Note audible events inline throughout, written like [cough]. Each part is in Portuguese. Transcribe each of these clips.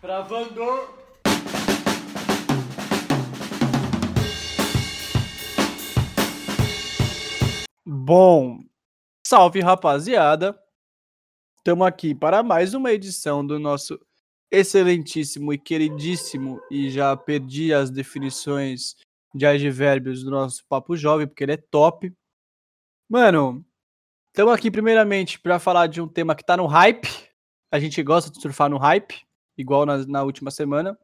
Travando. Bom, salve rapaziada. Estamos aqui para mais uma edição do nosso excelentíssimo e queridíssimo, e já perdi as definições de advérbios do nosso Papo Jovem, porque ele é top. Mano, estamos aqui primeiramente para falar de um tema que tá no hype. A gente gosta de surfar no hype, igual na, na última semana.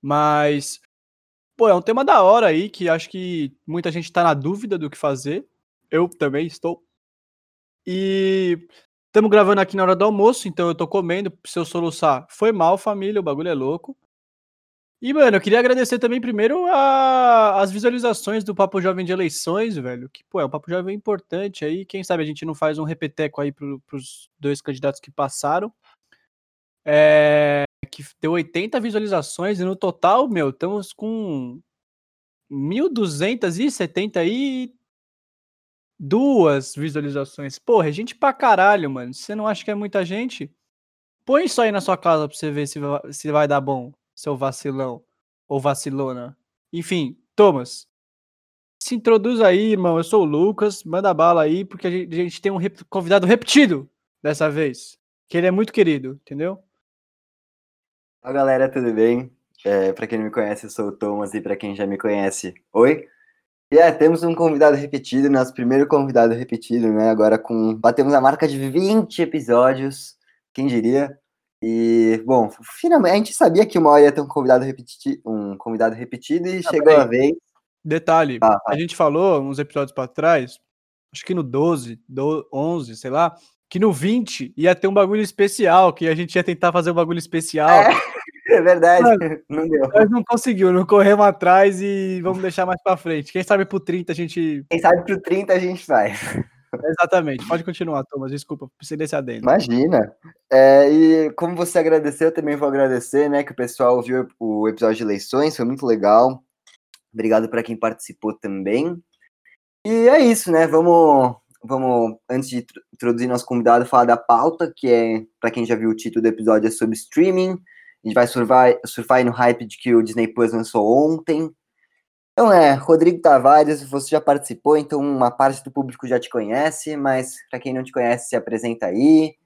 Mas, pô, é um tema da hora aí que acho que muita gente tá na dúvida do que fazer. Eu também estou. E estamos gravando aqui na hora do almoço, então eu tô comendo. Se eu soluçar, foi mal, família, o bagulho é louco. E, mano, eu queria agradecer também primeiro a, as visualizações do Papo Jovem de eleições, velho. Que, pô, é um Papo Jovem importante aí. Quem sabe a gente não faz um repeteco aí pro, pros dois candidatos que passaram. É, que deu 80 visualizações e no total, meu, estamos com 1.272 visualizações. Porra, é gente pra caralho, mano. Você não acha que é muita gente, põe isso aí na sua casa pra você ver se vai, se vai dar bom seu vacilão ou vacilona. Enfim, Thomas, se introduz aí, irmão. Eu sou o Lucas, manda bala aí, porque a gente, a gente tem um rep convidado repetido dessa vez. Que ele é muito querido, entendeu? Olá, galera, tudo bem? É, para quem não me conhece, eu sou o Thomas, e para quem já me conhece, oi. E é, temos um convidado repetido, nosso primeiro convidado repetido, né? Agora com. Batemos a marca de 20 episódios, quem diria? E, bom, finalmente, a gente sabia que uma hora ia ter um convidado, repeti um convidado repetido e ah, chegou a vez. Detalhe, ah, a gente falou uns episódios para trás, acho que no 12, do, 11, sei lá, que no 20 ia ter um bagulho especial, que a gente ia tentar fazer um bagulho especial. É, [laughs] é verdade, Mas, não deu. Mas não conseguiu, não corremos atrás e vamos deixar mais para frente. Quem sabe pro 30 a gente. Quem sabe pro 30 a gente faz. [laughs] Exatamente. Pode continuar, Thomas. Desculpa, precisei desse adendo. Imagina. É, e como você agradeceu, eu também vou agradecer, né? Que o pessoal viu o episódio de eleições, foi muito legal. Obrigado para quem participou também. E é isso, né? Vamos, vamos antes de introduzir nosso convidado, falar da pauta, que é, para quem já viu o título do episódio, é sobre streaming. A gente vai surfar, surfar no hype de que o Disney Plus lançou ontem. Então é, Rodrigo Tavares, você já participou, então uma parte do público já te conhece, mas para quem não te conhece, se apresenta aí.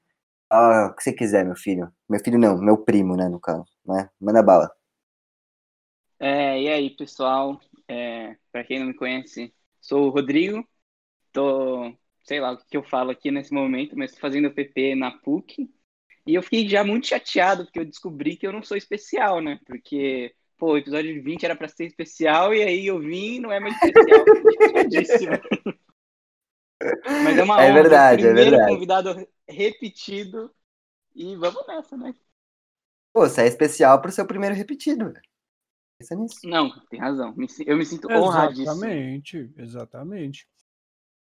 Ah, o que você quiser, meu filho. Meu filho não, meu primo, né, no caso, né? Manda bala. É, e aí, pessoal? É, para quem não me conhece, sou o Rodrigo. Tô, sei lá o que eu falo aqui nesse momento, mas fazendo PP na PUC. E eu fiquei já muito chateado porque eu descobri que eu não sou especial, né? Porque pô, o episódio 20 era para ser especial e aí eu vim não é mais especial. [laughs] Mas é uma é honra, verdade, é verdade. convidado repetido e vamos nessa, né? Pô, você é especial pro seu primeiro repetido, Pensa nisso. Não, tem razão. Eu me sinto honradíssimo. Exatamente, exatamente.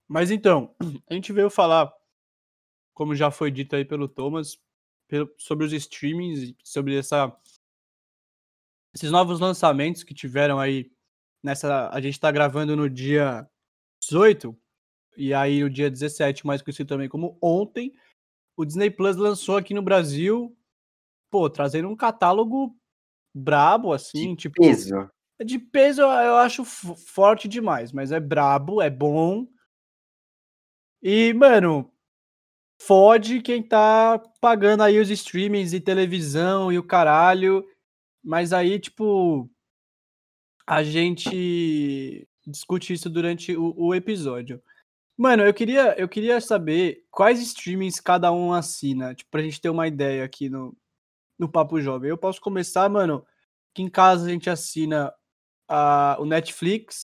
Mas então, [clears throat] a gente veio falar, como já foi dito aí pelo Thomas, sobre os streamings, sobre essa esses novos lançamentos que tiveram aí nessa. A gente tá gravando no dia 18, e aí no dia 17, mais conhecido também como ontem, o Disney Plus lançou aqui no Brasil, pô, trazendo um catálogo brabo, assim, de tipo. Peso. De peso eu acho forte demais, mas é brabo, é bom. E, mano, fode quem tá pagando aí os streamings e televisão e o caralho mas aí, tipo, a gente discute isso durante o, o, episódio. Mano, eu queria, eu queria saber quais streamings cada um assina, tipo, pra gente ter uma ideia aqui no, no Papo Jovem. Eu posso começar, mano, que em casa a gente assina a, o Netflix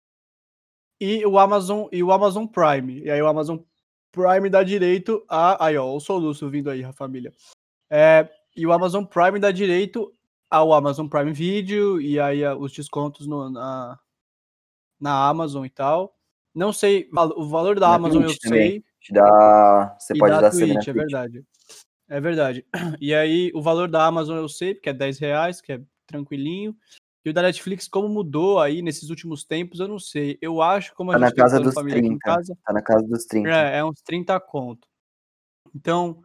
e o Amazon e o Amazon Prime. E aí o Amazon Prime dá direito a. Aí, ó, o soluço vindo aí, a família. É, e o Amazon Prime dá direito ao Amazon Prime Video e aí os descontos no, na, na Amazon e tal. Não sei, o valor da na Amazon Twitch eu também. sei. Te dá, você pode dar Twitch, é verdade. É verdade. [clears throat] E aí o valor da Amazon eu sei, porque é 10 reais, que é tranquilinho. E o da Netflix, como mudou aí nesses últimos tempos, eu não sei. Eu acho como a tá gente na casa dos 30. Casa, tá na casa dos 30. É, é uns 30 conto. Então,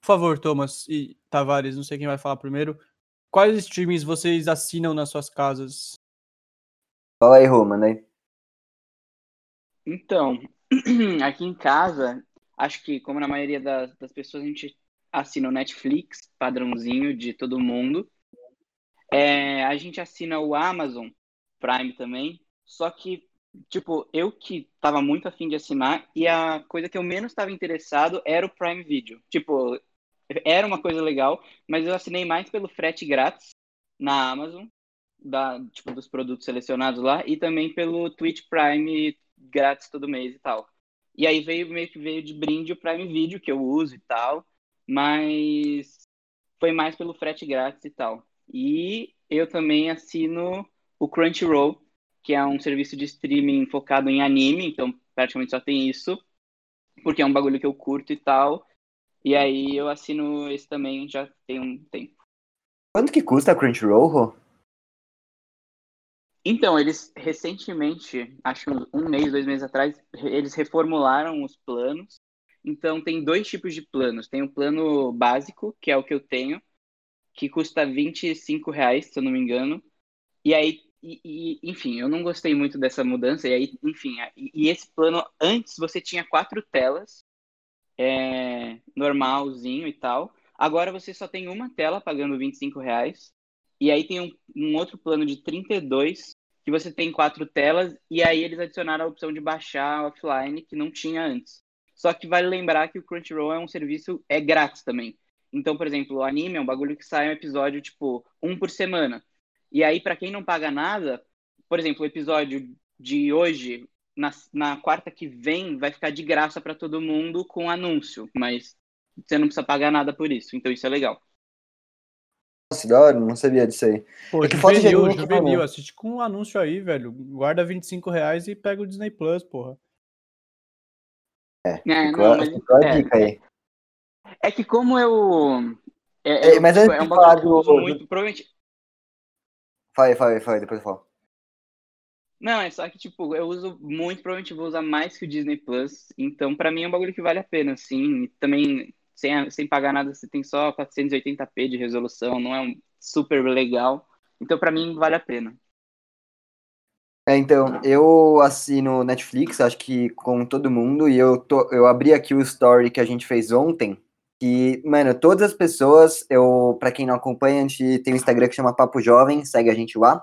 por favor, Thomas e Tavares, não sei quem vai falar primeiro quais streamings vocês assinam nas suas casas? Fala aí, Roma, né? Então, [clears throat] aqui em casa, acho que como na maioria das, das pessoas, a gente assina o Netflix, padrãozinho de todo mundo. É, a gente assina o Amazon Prime também, só que, tipo, eu que tava muito afim de assinar e a coisa que eu menos estava interessado era o Prime Video. Tipo, era uma coisa legal, mas eu assinei mais pelo frete grátis na Amazon, da, tipo, dos produtos selecionados lá, e também pelo Twitch Prime grátis todo mês e tal. E aí veio meio que veio de brinde o Prime Video, que eu uso e tal, mas foi mais pelo frete grátis e tal. E eu também assino o Crunchyroll, que é um serviço de streaming focado em anime, então praticamente só tem isso, porque é um bagulho que eu curto e tal. E aí eu assino esse também já tem um tempo. Quanto que custa a Crunchyroll, Rô? Então, eles recentemente, acho um mês, dois meses atrás, eles reformularam os planos. Então, tem dois tipos de planos. Tem o plano básico, que é o que eu tenho, que custa 25 reais, se eu não me engano. E aí, e, e, enfim, eu não gostei muito dessa mudança. E aí, enfim, e, e esse plano, antes você tinha quatro telas, é, normalzinho e tal. Agora você só tem uma tela pagando 25 reais. E aí tem um, um, outro plano de 32, que você tem quatro telas, e aí eles adicionaram a opção de baixar offline, que não tinha antes. Só que vale lembrar que o Crunchyroll é um serviço, é grátis também. Então, por exemplo, o anime é um bagulho que sai um episódio, tipo, um por semana. E aí, para quem não paga nada, por exemplo, o episódio de hoje, na, na quarta que vem, vai ficar de graça para todo mundo com anúncio, mas você não precisa pagar nada por isso. Então, isso é legal. Nossa, da hora, não sabia disso aí. Pô, é que juvenil, juvenil, assiste com um anúncio aí, velho. Guarda 25 reais e pega o Disney Plus, porra. É, é ficou, não, mas, ficou a é, dica aí. É que como eu... É, é, mas tipo, é um bagulho do... muito, provavelmente... Fale, fale, fale, depois eu falo. Não, é só que, tipo, eu uso muito, provavelmente vou usar mais que o Disney Plus. Então, pra mim é um bagulho que vale a pena, assim. E também sem, sem pagar nada, você tem só 480p de resolução, não é um super legal. Então, para mim, vale a pena. É, então, eu assino Netflix, acho que com todo mundo, e eu, tô, eu abri aqui o story que a gente fez ontem, que, mano, todas as pessoas, eu, para quem não acompanha, a gente tem um Instagram que chama Papo Jovem, segue a gente lá,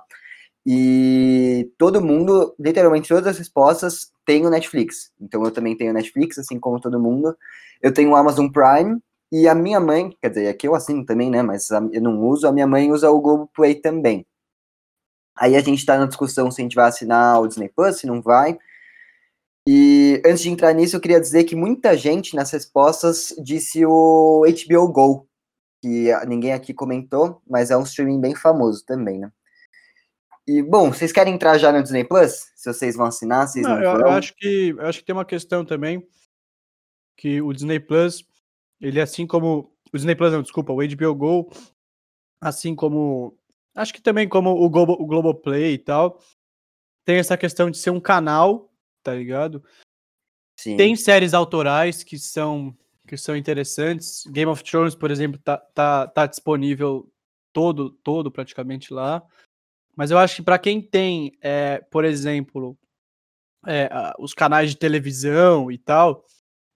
e todo mundo, literalmente todas as respostas têm o Netflix. Então eu também tenho Netflix, assim como todo mundo. Eu tenho o Amazon Prime e a minha mãe, quer dizer, aqui eu assino também, né? Mas eu não uso, a minha mãe usa o Google Play também. Aí a gente tá na discussão se a gente vai assinar o Disney Plus, se não vai. E antes de entrar nisso, eu queria dizer que muita gente nas respostas disse o HBO Go, que ninguém aqui comentou, mas é um streaming bem famoso também, né? E, bom, vocês querem entrar já no Disney Plus? Se vocês vão assinar, vocês não, não eu, eu, acho que eu acho que tem uma questão também que o Disney Plus, ele assim como o Disney Plus, não, desculpa, o HBO Go, assim como acho que também como o Globo, o Globoplay e tal, tem essa questão de ser um canal, tá ligado? Sim. Tem séries autorais que são que são interessantes. Game of Thrones, por exemplo, tá, tá, tá disponível todo todo praticamente lá. Mas eu acho que para quem tem, é, por exemplo, é, os canais de televisão e tal,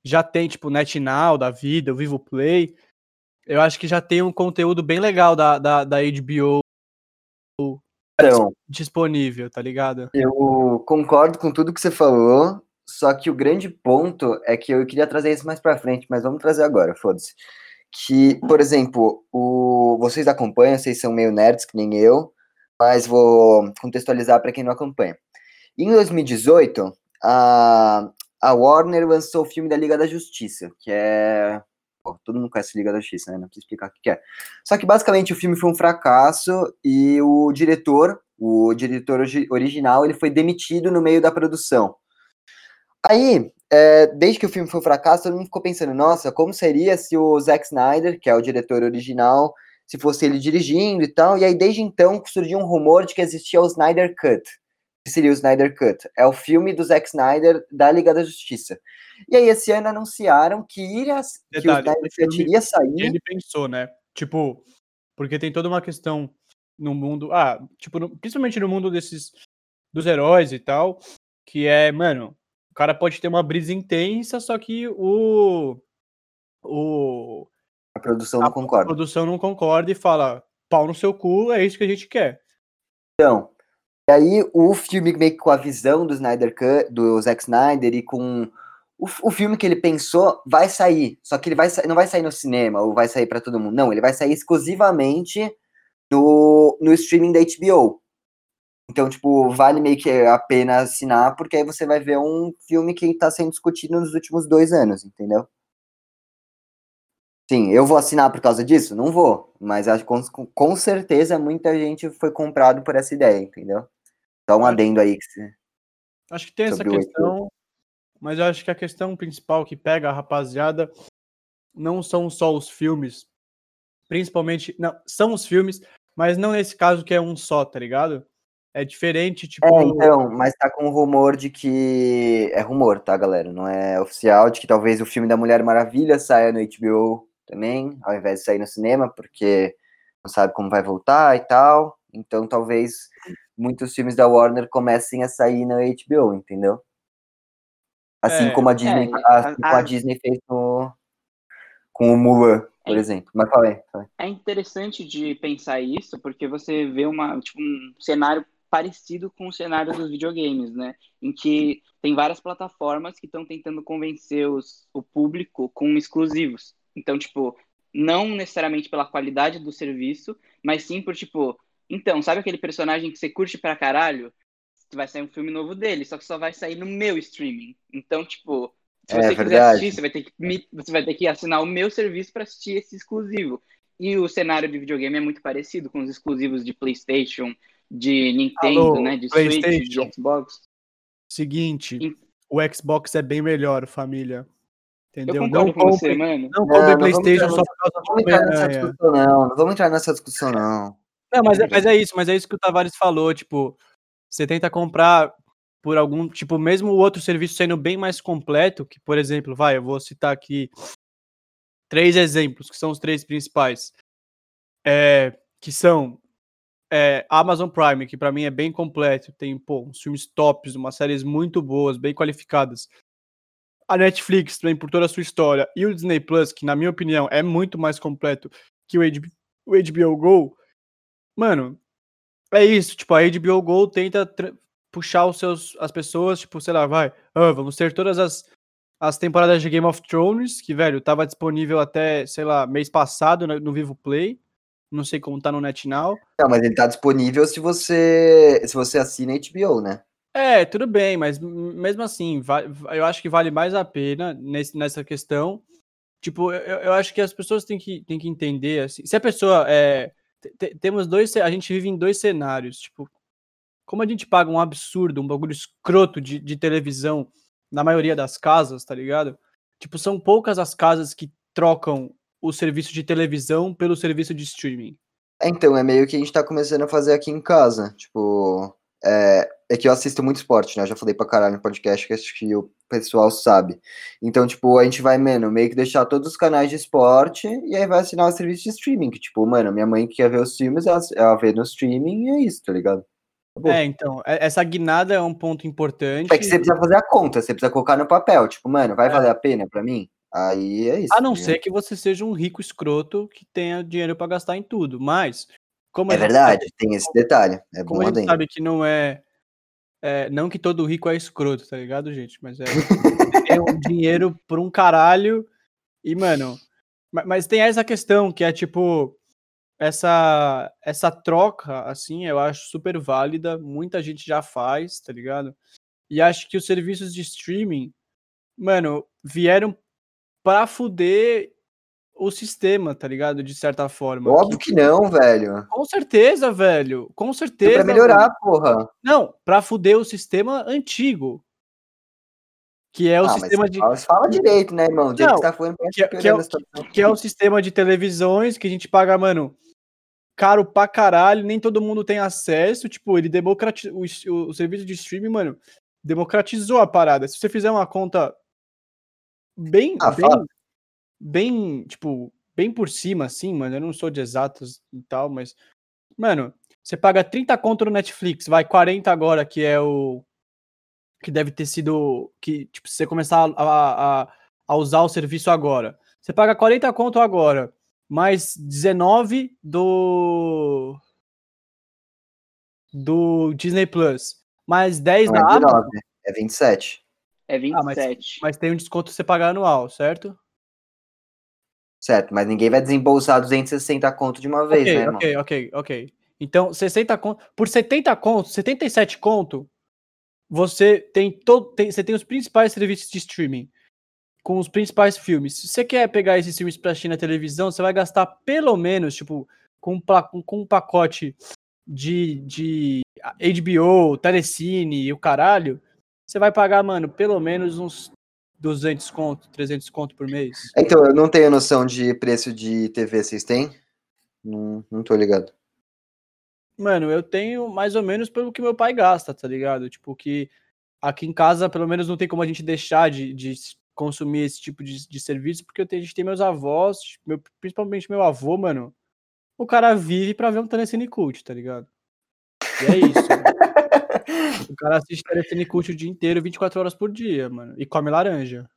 já tem tipo NetNow da vida, o Vivo Play, eu acho que já tem um conteúdo bem legal da, da, da HBO então, disponível, tá ligado? Eu concordo com tudo que você falou, só que o grande ponto é que eu queria trazer isso mais para frente, mas vamos trazer agora, foda-se. Que, por exemplo, o, vocês acompanham, vocês são meio nerds que nem eu, mas vou contextualizar para quem não acompanha. Em 2018, a, a Warner lançou o filme da Liga da Justiça, que é. Todo mundo conhece Liga da Justiça, né? Não preciso explicar o que é. Só que basicamente o filme foi um fracasso e o diretor, o diretor original, ele foi demitido no meio da produção. Aí, é, desde que o filme foi um fracasso, todo mundo ficou pensando, nossa, como seria se o Zack Snyder, que é o diretor original, se fosse ele dirigindo e tal. E aí, desde então, surgiu um rumor de que existia o Snyder Cut. Que seria o Snyder Cut? É o filme do Zack Snyder da Liga da Justiça. E aí, esse ano anunciaram que, iria, Detalhe, que o Snyder Cut iria sair. Ele pensou, né? Tipo, Porque tem toda uma questão no mundo, ah, tipo, no, principalmente no mundo desses dos heróis e tal, que é, mano, o cara pode ter uma brisa intensa, só que o o a produção não concorda. A produção não concorda e fala, pau no seu cu, é isso que a gente quer. Então, e aí o filme meio que com a visão do Snyder Cut, do Zack Snyder e com o, o filme que ele pensou vai sair, só que ele vai não vai sair no cinema ou vai sair para todo mundo. Não, ele vai sair exclusivamente no, no streaming da HBO. Então, tipo, vale meio que a pena assinar, porque aí você vai ver um filme que está sendo discutido nos últimos dois anos, entendeu? Sim, eu vou assinar por causa disso? Não vou, mas acho com, com certeza muita gente foi comprado por essa ideia, entendeu? Só um adendo aí que. Acho que tem essa questão, mas eu acho que a questão principal que pega a rapaziada não são só os filmes, principalmente, não, são os filmes, mas não nesse caso que é um só, tá ligado? É diferente, tipo. É, então, mas tá com rumor de que. É rumor, tá, galera? Não é oficial, de que talvez o filme da Mulher Maravilha saia no HBO também, ao invés de sair no cinema, porque não sabe como vai voltar e tal. Então, talvez muitos filmes da Warner comecem a sair na HBO, entendeu? Assim é, como a Disney, é, assim a, a, a Disney fez no, com o Mulan por é, exemplo. Mas É interessante de pensar isso, porque você vê uma, tipo, um cenário parecido com o cenário dos videogames, né? Em que tem várias plataformas que estão tentando convencer os, o público com exclusivos. Então, tipo, não necessariamente pela qualidade do serviço, mas sim por, tipo, então, sabe aquele personagem que você curte pra caralho? Vai sair um filme novo dele, só que só vai sair no meu streaming. Então, tipo, se é você é, quiser verdade. assistir, você vai, ter que, você vai ter que assinar o meu serviço para assistir esse exclusivo. E o cenário de videogame é muito parecido com os exclusivos de PlayStation, de Nintendo, Alô, né? De Switch, de Xbox. Seguinte, e... o Xbox é bem melhor, família. Entendeu? Eu não com você, mano. Não compre não, PlayStation só por causa do Homem-Aranha. Não, não vamos entrar nessa discussão, não. Não, mas é, mas é isso, mas é isso que o Tavares falou, tipo, você tenta comprar por algum, tipo, mesmo o outro serviço sendo bem mais completo, que, por exemplo, vai, eu vou citar aqui três exemplos, que são os três principais, é, que são é, Amazon Prime, que para mim é bem completo, tem, pô, uns filmes tops, umas séries muito boas, bem qualificadas. A Netflix também por toda a sua história, e o Disney Plus, que na minha opinião é muito mais completo que o o HBO Go. Mano, é isso, tipo, a HBO Go tenta puxar os seus, as pessoas, tipo, sei lá, vai, ah, vamos ter todas as, as temporadas de Game of Thrones, que, velho, tava disponível até, sei lá, mês passado no, no Vivo Play. Não sei como tá no NetNow. Não, mas ele tá disponível se você se você assina HBO, né? É, tudo bem, mas mesmo assim, eu acho que vale mais a pena nesse, nessa questão. Tipo, eu, eu acho que as pessoas têm que, têm que entender, assim, se a pessoa é, temos dois, a gente vive em dois cenários, tipo, como a gente paga um absurdo, um bagulho escroto de, de televisão na maioria das casas, tá ligado? Tipo, são poucas as casas que trocam o serviço de televisão pelo serviço de streaming. Então, é meio que a gente tá começando a fazer aqui em casa. Tipo, é, é que eu assisto muito esporte, né? Eu já falei pra caralho no podcast que acho que o pessoal sabe. Então, tipo, a gente vai, mano, meio que deixar todos os canais de esporte e aí vai assinar o serviço de streaming. Que, tipo, mano, minha mãe quer ver os filmes, ela, ela vê no streaming e é isso, tá ligado? É, então, é, essa guinada é um ponto importante. É que você precisa fazer a conta, você precisa colocar no papel, tipo, mano, vai é. valer a pena para mim? Aí é isso. A não né? ser que você seja um rico escroto que tenha dinheiro para gastar em tudo, mas como É verdade, sabe, tem esse detalhe. É como bom a gente sabe que não é, é, não que todo rico é escroto, tá ligado, gente? Mas é tem [laughs] um dinheiro por um caralho e, mano, mas, tem essa questão que é tipo essa essa troca, assim, eu acho super válida, muita gente já faz, tá ligado? E acho que os serviços de streaming, mano, vieram pra fuder o sistema, tá ligado? De certa forma. Óbvio que, que não, velho. Com certeza, velho. Com certeza. Pra melhorar, velho. porra. Não, pra fuder o sistema antigo. Que é o ah, sistema de. Fala direito, né, irmão? não, que, tá que, é, que, é, que é o sistema de televisões que a gente paga, mano, caro pra caralho, nem todo mundo tem acesso. Tipo, ele democratizou. O, o, serviço de streaming, mano, democratizou a parada. Se você fizer uma conta bem, ah, bem, bem, tipo, bem por cima, assim, mano. Eu não sou de exatos e tal, mas. Mano, você paga 30 conto no Netflix, vai 40 agora, que é o. Que deve ter sido. Que, tipo, se você começar a, a, a usar o serviço agora. Você paga 40 conto agora, mais 19 do. Do Disney Plus, mais 10 Não da é Amazon. 19, é 27. É Ah, mas, 27. mas tem um desconto você pagar anual, certo? Certo, mas ninguém vai desembolsar 260 conto de uma vez, ok, né, irmão? ok, ok, ok. Então, 60 conto. Por 70 conto, 77 conto, você tem todo. Tem, você tem os principais serviços de streaming. Com os principais filmes. Se você quer pegar esses filmes pra assistir na televisão, você vai gastar pelo menos, tipo, um com com um pacote de, de HBO, Telecine e o caralho, você vai pagar, mano, pelo menos uns 200 conto, 300 conto por mês. Então, eu não tenho noção de preço de TV, vocês têm? Não, não tô ligado. Mano, eu tenho mais ou menos pelo que meu pai gasta, tá ligado? Tipo, que aqui em casa, pelo menos, não tem como a gente deixar de, de consumir esse tipo de, de serviço, porque eu tenho- a gente tem meus avós, meu, principalmente meu avô, mano. O cara vive pra ver um Telecine Cult, tá ligado? E é isso. [laughs] o cara assiste Telecine Cult o dia inteiro, 24 horas por dia, mano. E come laranja.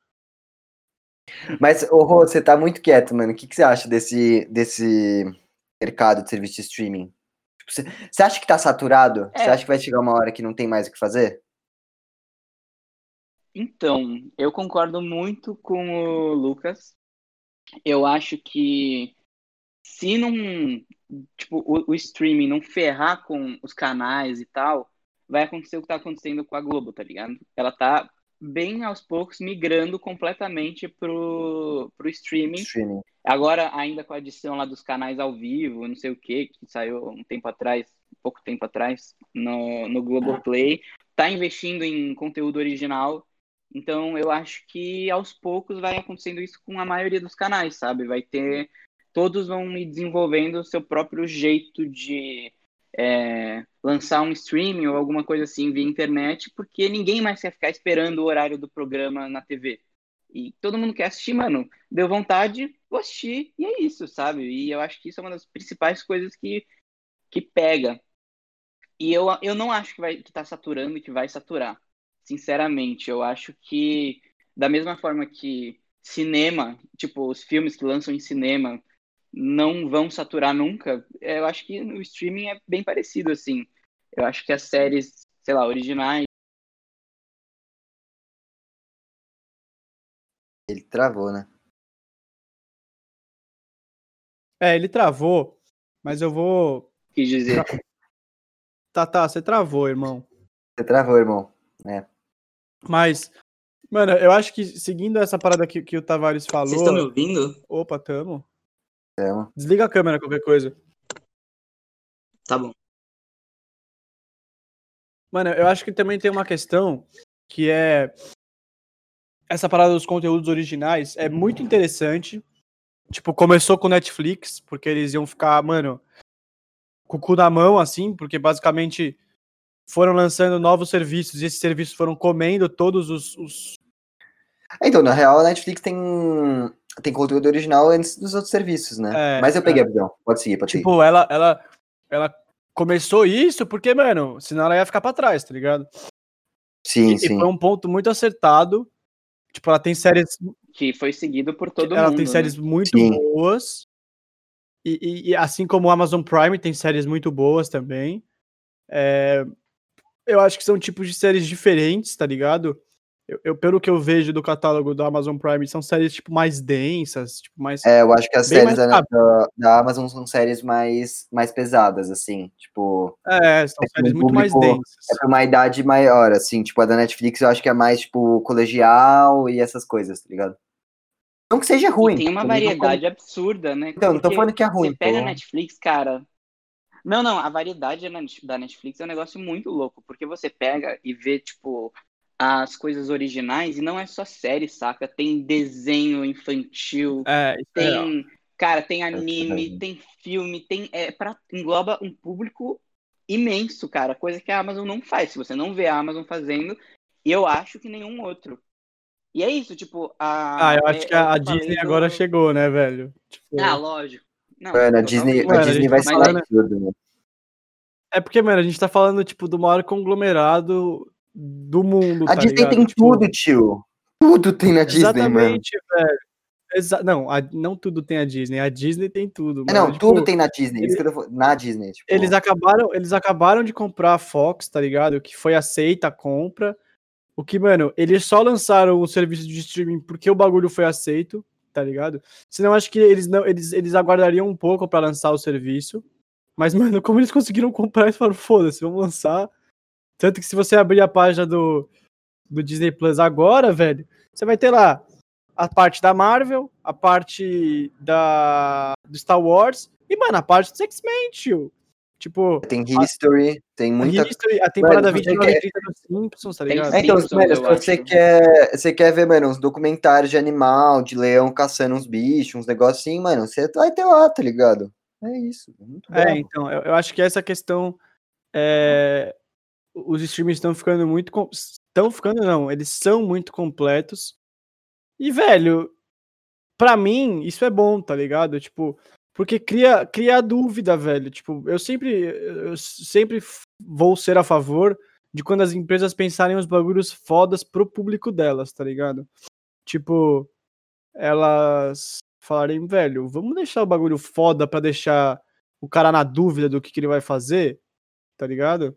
Mas, ô Rô, você tá muito quieto, mano. O que, que você acha desse, desse mercado de serviço de streaming? Tipo, Você, você acha que tá saturado? É. Você acha que vai chegar uma hora que não tem mais o que fazer? Então, eu concordo muito com o Lucas. Eu acho que se não, tipo, o, o streaming não ferrar com os canais e tal, vai acontecer o que tá acontecendo com a Globo, tá ligado? Ela tá bem aos poucos migrando completamente pro, pro streaming. Streaming. Agora, ainda com a adição lá dos canais ao vivo, não sei o que, que saiu um tempo atrás, pouco tempo atrás, no, no Globoplay, tá investindo em conteúdo original. Então, eu acho que aos poucos vai acontecendo isso com a maioria dos canais, sabe? Vai ter. Todos vão ir desenvolvendo o seu próprio jeito de é, lançar um streaming ou alguma coisa assim via internet, porque ninguém mais quer ficar esperando o horário do programa na TV. E todo mundo quer assistir, mano. Deu vontade, vou assistir, e é isso, sabe? E eu acho que isso é uma das principais coisas que, que pega. E eu, eu não acho que vai que tá saturando e que vai saturar. Sinceramente, eu acho que da mesma forma que cinema, tipo, os filmes que lançam em cinema não vão saturar nunca, eu acho que no streaming é bem parecido, assim. Eu acho que as séries, sei lá, originais, Ele travou, né? É, ele travou, mas eu vou. quis dizer. Tá, tá, você travou, irmão. Você travou, irmão. Mas, mano, eu acho que seguindo essa parada que, que o Tavares falou. Vocês estão me ouvindo? Opa, tamo. Desliga a câmera, qualquer coisa. Tá bom. Mano, eu acho que também tem uma questão que é. Essa parada dos conteúdos originais é muito interessante. Tipo, começou com Netflix, porque eles iam ficar, mano, com o cu na mão, assim, porque basicamente foram lançando novos serviços e esses serviços foram comendo todos os. os- Então, na real, a Netflix tem, tem conteúdo original antes dos outros serviços, né? É, Mas eu peguei a visão. Pode seguir, pode seguir. Tipo, ela, ela, ela começou isso porque, mano, senão ela ia ficar pra trás, tá ligado? Sim, e, sim. e foi um ponto muito acertado. Tipo, ela tem séries Que foi seguido por todo ela mundo. tem né? séries muito Sim. boas. E, e- e assim como o Amazon Prime tem séries muito boas também. É, eu acho que são tipos de séries diferentes, tá ligado? Eu, eu- pelo que eu vejo do catálogo do Amazon Prime, são séries tipo mais densas, tipo mais. É, eu acho que as séries da, da, da Amazon são séries mais, mais pesadas, assim. Tipo, É, são é séries muito mais densas. é pra uma idade maior, assim. Tipo, a da Netflix eu acho que é mais, tipo, colegial e essas coisas, tá ligado? Não que seja ruim. E tem uma tô variedade absurda, né? Então, não tô falando que é ruim. Você pega a Netflix, cara. Não, não, a variedade da Netflix é um negócio muito louco, porque você pega e vê, tipo, as coisas originais, e não é só série, saca? Tem desenho infantil, É, é tem. Cara, tem anime, verdade. tem filme, tem. É, pra, engloba um público imenso, cara. Coisa que a Amazon não faz. Se você não vê a Amazon fazendo, eu acho que nenhum outro. E é isso, tipo, a. Ah, eu acho é- que é a, a Disney do- agora chegou, né, velho? Tipo, Ah, lógico. Não, Mano, a. Disney, Mano, a a Disney gente vai tá falar falando- tudo, né? É porque, mano, a gente tá falando, tipo, do maior conglomerado do mundo, A tá Disney ligado? tem Tipo, tudo, tio. Tudo tem na Disney, mano. Exatamente, velho. Exa não, a- não tudo tem a Disney. A Disney tem tudo. É, mano. não, Tipo, tudo tem na Disney. Falando. Na Disney, tipo. Eles acabaram, eles acabaram de comprar a Fox, tá ligado? Que foi aceita a compra. O que, mano, eles só lançaram o serviço de streaming porque o bagulho foi aceito, tá ligado? Senão acho que eles não, eles, eles aguardariam um pouco pra lançar o serviço. Mas, [laughs] mano, como eles conseguiram comprar, eles falaram, foda-se, vamos lançar. Tanto que se você abrir a página do, do Disney Plus agora, velho, você vai ter lá a parte da Marvel, a parte da do Star Wars e, mano, a parte dos X-Men, tio. Tipo, Tem History, tem a, muita. History, a temporada Mano, você 29 e quer- 30 dos Simpsons, tá Tem ligado? É, então, Simpsons, mano, se você acho. quer, você quer ver, mano, uns documentários de animal, de leão caçando uns bichos, uns negócios assim, mano, você vai ter lá, tá ligado? É isso. Muito É, então, eu, eu acho que essa questão. é, os streams estão ficando muito. Estão ficando, não, eles são muito completos. E, velho, pra mim, isso é bom, tá ligado? Tipo, porque cria, cria dúvida, velho. Tipo, eu sempre, eu sempre vou ser a favor de quando as empresas pensarem os bagulhos fodas pro público delas, tá ligado? Tipo, elas falarem, velho, vamos deixar o bagulho foda pra deixar o cara na dúvida do que, que ele vai fazer, tá ligado?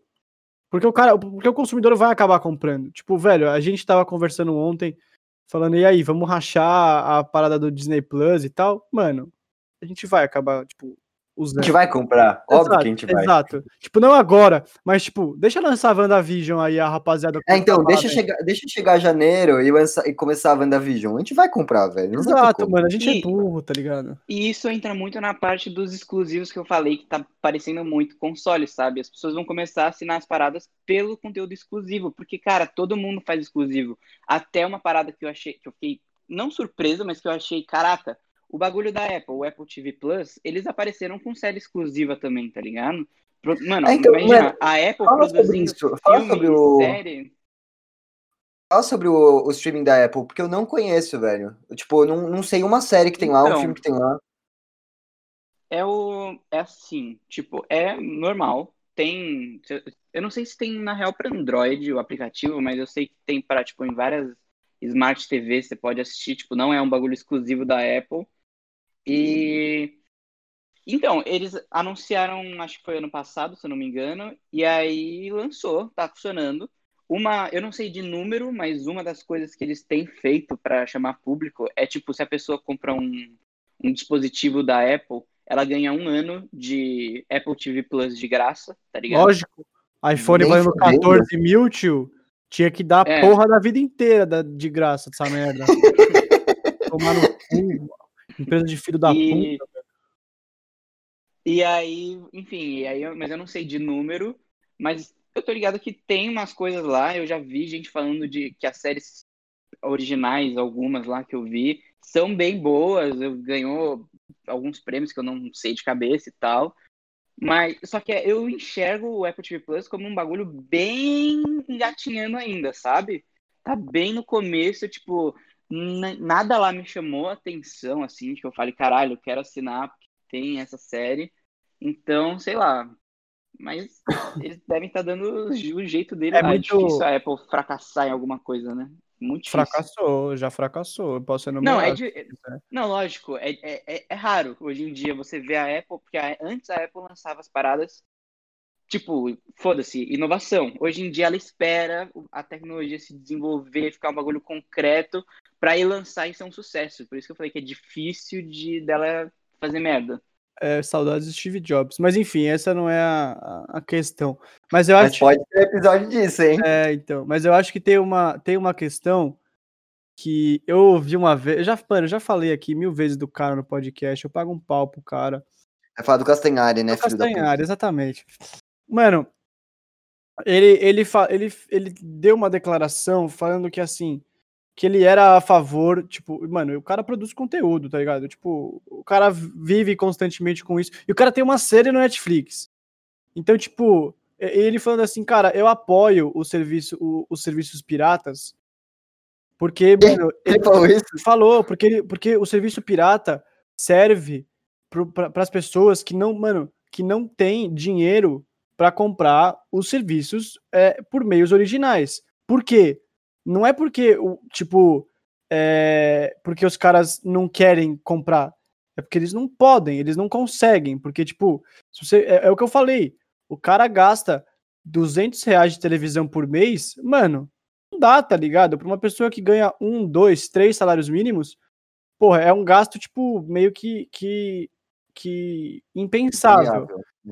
Porque o cara, porque o consumidor vai acabar comprando. Tipo, velho, a gente tava conversando ontem, falando, e aí, vamos rachar a parada do Disney Plus e tal? Mano, a gente vai acabar, tipo, A usando. gente vai comprar, óbvio Exato, que a gente vai. Exato. Tipo, não agora, mas tipo, deixa lançar a WandaVision aí, a rapaziada. É, então, deixa lá, velho. chegar, deixa chegar janeiro e, lançar- e começar a WandaVision. A gente vai comprar, velho. Exato, mano, a gente é E- burro, tá ligado? E isso entra muito na parte dos exclusivos que eu falei, que tá parecendo muito console, sabe? As pessoas vão começar a assinar as paradas pelo conteúdo exclusivo, porque, cara, todo mundo faz exclusivo. Até uma parada que eu achei, que eu fiquei, não surpreso, mas que eu achei, caraca, o bagulho da Apple, o Apple TV Plus, eles apareceram com série exclusiva também, tá ligado? Pro- Mano, Ah, então, imagina, mano, a Apple fala sobre produzindo isso, fala filme sobre o- série. Fala sobre o, o streaming da Apple, porque eu não conheço, velho. Eu, tipo, eu não, não sei uma série que tem lá, um Então. filme que tem lá. É o. É assim, tipo, é normal. Tem. Eu não sei se tem na real para Android o aplicativo, mas eu sei que tem para, tipo, em várias Smart TV você pode assistir, tipo, não é um bagulho exclusivo da Apple. E. Então, eles anunciaram, acho que foi ano passado, se eu não me engano, e aí lançou, tá funcionando. Uma, eu não sei de número, mas uma das coisas que eles têm feito para chamar público é tipo, se a pessoa compra um, um dispositivo da Apple, ela ganha um ano de Apple TV Plus de graça, tá ligado? Lógico. iPhone valendo fudendo. 14 mil, tio. Tinha que dar a É. porra da vida inteira da- de graça dessa merda. [laughs] Tomar no cu. Empresa de filho da E- puta. E aí, enfim, e aí, eu- mas eu não sei de número, mas eu tô ligado que tem umas coisas lá, eu já vi gente falando de que as séries originais, algumas lá que eu vi, são bem boas, eu ganhou alguns prêmios que eu não sei de cabeça e tal. Mas só que eu enxergo o Apple TV Plus como um bagulho bem engatinhando ainda, sabe? Tá bem no começo, tipo, nada lá me chamou a atenção, assim, que eu falei, caralho, eu quero assinar porque tem essa série. Então, sei lá. Mas eles devem estar dando o jeito dele É lá. É muito- difícil a Apple fracassar em alguma coisa, né? Muito difícil. Fracassou, já fracassou. Eu posso Não, enumerar. é de- não, lógico, é, é, é- é raro hoje em dia você ver a Apple, porque a- antes a Apple lançava as paradas, tipo, foda-se, inovação. Hoje em dia ela espera a tecnologia se desenvolver, ficar um bagulho concreto, pra ir lançar e ser um sucesso. Por isso que eu falei que é difícil de dela fazer merda. É, saudades de Steve Jobs. Mas enfim, essa não é a, a- questão. Mas eu Mas acho. pode ter episódio disso, hein? É, então. Mas eu acho que tem uma, tem uma questão que eu ouvi uma vez. Eu já, mano, eu já falei aqui mil vezes do cara no podcast. Eu pago um pau pro cara. Vai falar do Castanhari, né, Do filho da puta? Castanhari, exatamente. Mano, ele, ele, fa- ele, ele deu uma declaração falando que assim, que ele era a favor, tipo, mano, o cara produz conteúdo, tá ligado? Tipo, o cara vive constantemente com isso. E o cara tem uma série no Netflix. Então, tipo, ele falando assim, cara, eu apoio o serviço, o- os serviços piratas, Porque, mano, [laughs] Ele falou isso? falou, porque, ele, porque o serviço pirata serve para as pessoas que não, mano, que não tem dinheiro para comprar os serviços é, por meios originais. Por quê? Não é porque, o tipo, é, porque os caras não querem comprar. É porque eles não podem, eles não conseguem. Porque, tipo, você, é, é, o que eu falei. O cara gasta 200 reais de televisão por mês, mano, não dá, tá ligado? Pra uma pessoa que ganha um, dois, três salários mínimos, porra, é um gasto, tipo, meio que, que, que impensável.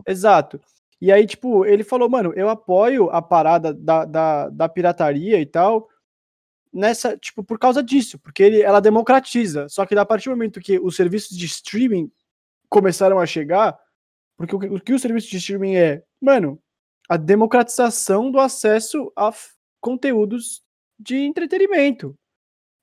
Exato. E aí, tipo, ele falou, mano, eu apoio a parada da, da, da pirataria e tal, nessa, tipo, por causa disso, porque ele, ela democratiza. Só que a partir do momento que os serviços de streaming começaram a chegar, porque o, o que o serviço de streaming é, mano, a democratização do acesso a conteúdos de entretenimento,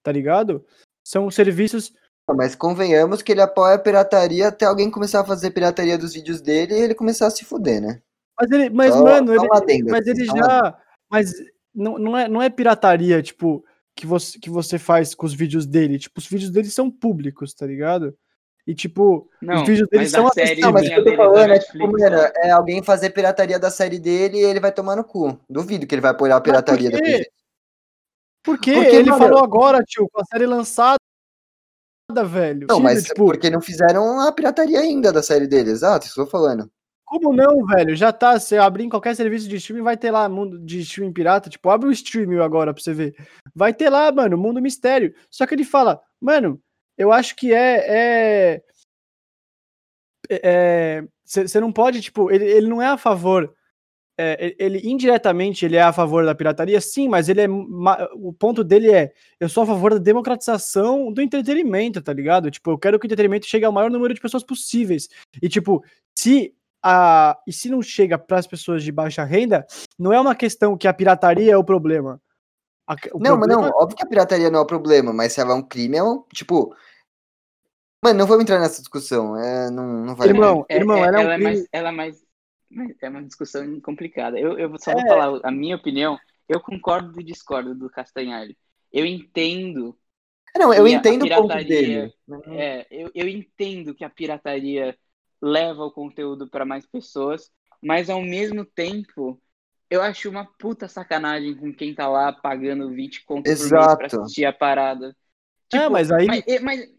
tá ligado? São serviços. Mas convenhamos que ele apoia a pirataria até alguém começar a fazer pirataria dos vídeos dele e ele começar a se fuder, né? Mas ele, mas só, mano, só ele, adendo, mas ele já, mas não, não, é, não é pirataria, tipo, que você, que você faz com os vídeos dele. Tipo, os vídeos dele são públicos, tá ligado? E, tipo, não, os vídeos dele são série Não, mas o que eu tô falando é, tipo, mano, é alguém fazer pirataria da série dele e ele vai tomar no cu. Duvido que ele vai apoiar a pirataria depois. Por quê? Porque, ele mano, falou agora, tio, com a série lançada, velho. Não, mas tipo, porque não fizeram a pirataria ainda da série dele, exato, estou falando. Como não, velho? Já tá. Você abrir em qualquer serviço de streaming, vai ter lá mundo de streaming pirata. Tipo, abre o streaming agora pra você ver. Vai ter lá, mano, mundo mistério. Só que ele fala, mano, eu acho que é. É. Você é, não pode, tipo, ele, ele não é a favor. É, ele indiretamente ele é a favor da pirataria, sim, mas ele é. O ponto dele é: eu sou a favor da democratização do entretenimento, tá ligado? Tipo, eu quero que o entretenimento chegue ao maior número de pessoas possíveis. E, tipo, se a, e se não chega para as pessoas de baixa renda, não é uma questão que a pirataria é o problema. A, o não, problema... mas não, óbvio que a pirataria não é o problema, mas se ela é um crime, é um, tipo... Mano, não vamos entrar nessa discussão, é, não, não vai... Irmão, é, irmão, é, ela, é, um é mais, ela é mais... É uma discussão complicada. Eu, eu só vou é. falar a minha opinião. Eu concordo e discordo do Castanhari. Eu entendo não, eu entendo o ponto dele. É, eu, eu entendo que a pirataria leva o conteúdo para mais pessoas, mas ao mesmo tempo, eu acho uma puta sacanagem com quem tá lá pagando 20 contos Exato. por mês pra assistir a parada. Tipo, é, mas aí. Mas, é, mas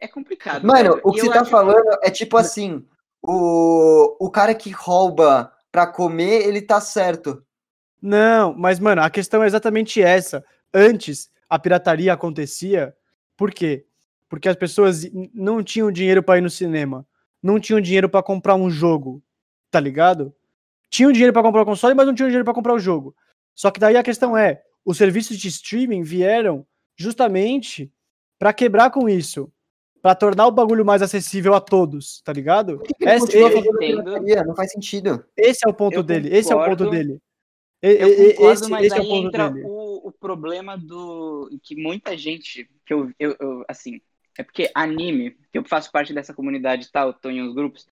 é complicado. Mano, o que você tá falando é tipo assim: o, o cara que rouba pra comer, ele tá certo. Não, mas, mano, a questão é exatamente essa. Antes, a pirataria acontecia, por quê? Porque as pessoas não tinham dinheiro para ir no cinema não tinham dinheiro para comprar um jogo, tá ligado? Tinham dinheiro para comprar o console, mas não tinham dinheiro para comprar o jogo. Só que daí a questão é, os serviços de streaming vieram justamente para quebrar com isso, para tornar o bagulho mais acessível a todos, tá ligado? Esse, ele, não faz sentido. Esse é o ponto eu dele. Concordo, esse é o ponto dele. Eu concordo, esse, mas esse aí é o entra o, o, problema do que muita gente que eu, eu, eu assim é porque anime, que eu faço parte dessa comunidade e tal, tô em uns grupos,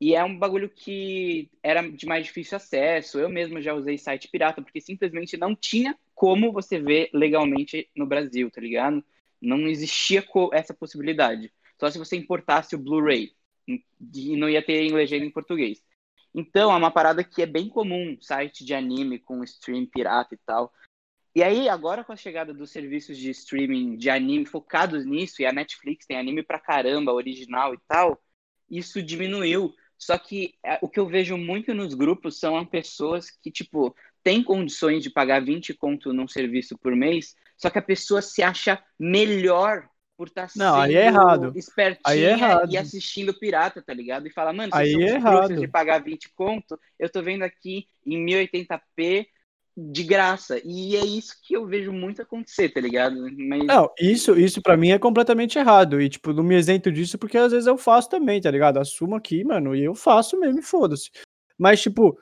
e é um bagulho que era de mais difícil acesso. Eu mesmo já usei site pirata, porque simplesmente não tinha como você ver legalmente no Brasil, tá ligado? Não existia essa possibilidade. Só se você importasse o Blu-ray. E não ia ter em legenda em português. Então, é uma parada que é bem comum, site de anime com stream pirata e tal. E aí, agora com a chegada dos serviços de streaming de anime focados nisso, e a Netflix tem anime pra caramba, original e tal, isso diminuiu. Só que é, o que eu vejo muito nos grupos são pessoas que, tipo, têm condições de pagar 20 conto num serviço por mês, só que a pessoa se acha melhor por estar tá Não, aí é errado. espertinha aí é errado. e assistindo pirata, tá ligado? E fala, mano, se aí são é errado. de pagar 20 conto, eu tô vendo aqui em 1080p de graça. E é isso que eu vejo muito acontecer, tá ligado? Mas... Não, isso, isso para mim é completamente errado. E, tipo, não me isento disso porque às vezes eu faço também, tá ligado? Assumo aqui, mano, e eu faço mesmo, foda-se. Mas, tipo.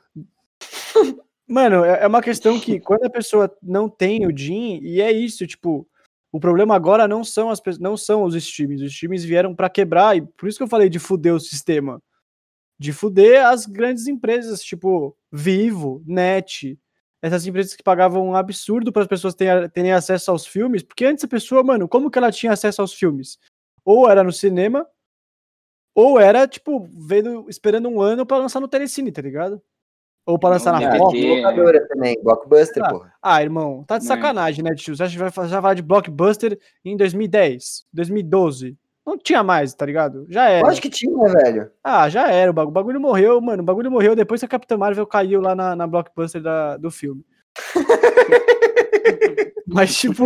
[laughs] mano, é, é uma questão que quando a pessoa não tem o DIN, e é isso, tipo. O problema agora não são as não são os streams. Os streams vieram para quebrar, e por isso que eu falei de fuder o sistema. De fuder as grandes empresas, tipo Vivo, Net, essas empresas que pagavam um absurdo para as pessoas terem, terem acesso aos filmes, porque antes a pessoa, mano, como que ela tinha acesso aos filmes? Ou era no cinema, ou era, tipo, vendo, esperando um ano para lançar no Telecine, tá ligado? Ou pra lançar na Não, Pop. porque- Locadora também, blockbuster, Ah, porra. Ah, irmão, tá de Não. sacanagem, né, tio? Você acha que vai falar de blockbuster em 2010, 2012? Não tinha mais, tá ligado? Já era. Eu acho que tinha, velho. Ah, já era. O bagulho, o bagulho morreu, mano. O bagulho morreu depois que a Capitã Marvel caiu lá na, na blockbuster da- do filme. [laughs] Mas, tipo,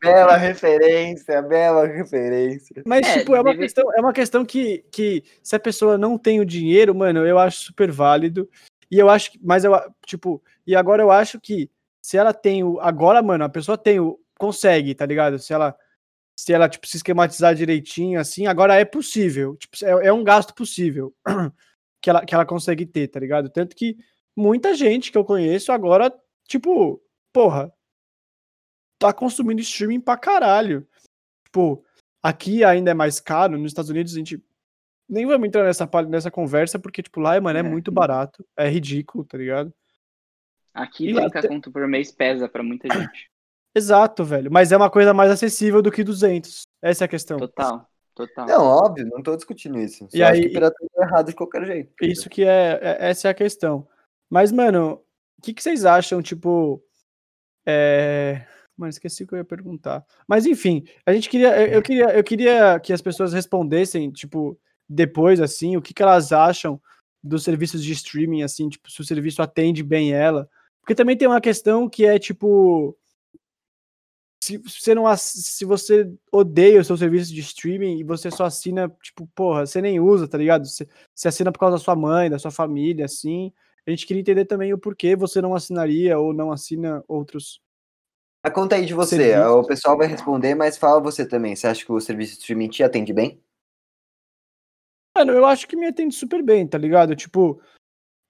Bela referência, bela referência. mas, É, tipo, é uma deve- questão, é uma questão que, que se a pessoa não tem o dinheiro, mano, eu acho super válido. E eu acho que, mas eu, tipo, e agora eu acho que se ela tem o, agora, mano, a pessoa tem o, consegue, tá ligado? Se ela, se ela, tipo, se esquematizar direitinho, assim, agora é possível. Tipo, é, é um gasto possível [clears throat] que ela, que ela consegue ter, tá ligado? Tanto que muita gente que eu conheço agora, tipo, porra, tá consumindo streaming pra caralho. Tipo, aqui ainda é mais caro, nos Estados Unidos a gente nem vamos entrar nessa, nessa conversa, porque, tipo, lá, mano, é, É. muito barato, é ridículo, tá ligado? Aqui E lá 30 te- conto por mês pesa pra muita gente. Exato, velho, mas é uma coisa mais acessível do que 200, essa é a questão. Total, total. Não, óbvio, não tô discutindo isso. Só E acho aí- que pirataria é errado de qualquer jeito. Isso que é, é- essa é a questão. Mas, mano, o que, que vocês acham, tipo, é... Mano, esqueci o que eu ia perguntar. Mas, enfim, a gente queria, eu, eu queria, eu queria que as pessoas respondessem, tipo, depois, assim, o que, que elas acham dos serviços de streaming, assim, tipo, se o serviço atende bem ela. Porque também tem uma questão que é, tipo, se você não se você odeia o seu serviço de streaming e você só assina, tipo, porra, você nem usa, tá ligado? Você, você assina por causa da sua mãe, da sua família, assim. A gente queria entender também o porquê você não assinaria ou não assina outros. Mas conta aí de você. Serviços. O pessoal vai responder, mas fala você também. Você acha que o serviço de streaming te atende bem? Mano, eu acho que me atende super bem, tá ligado? Tipo,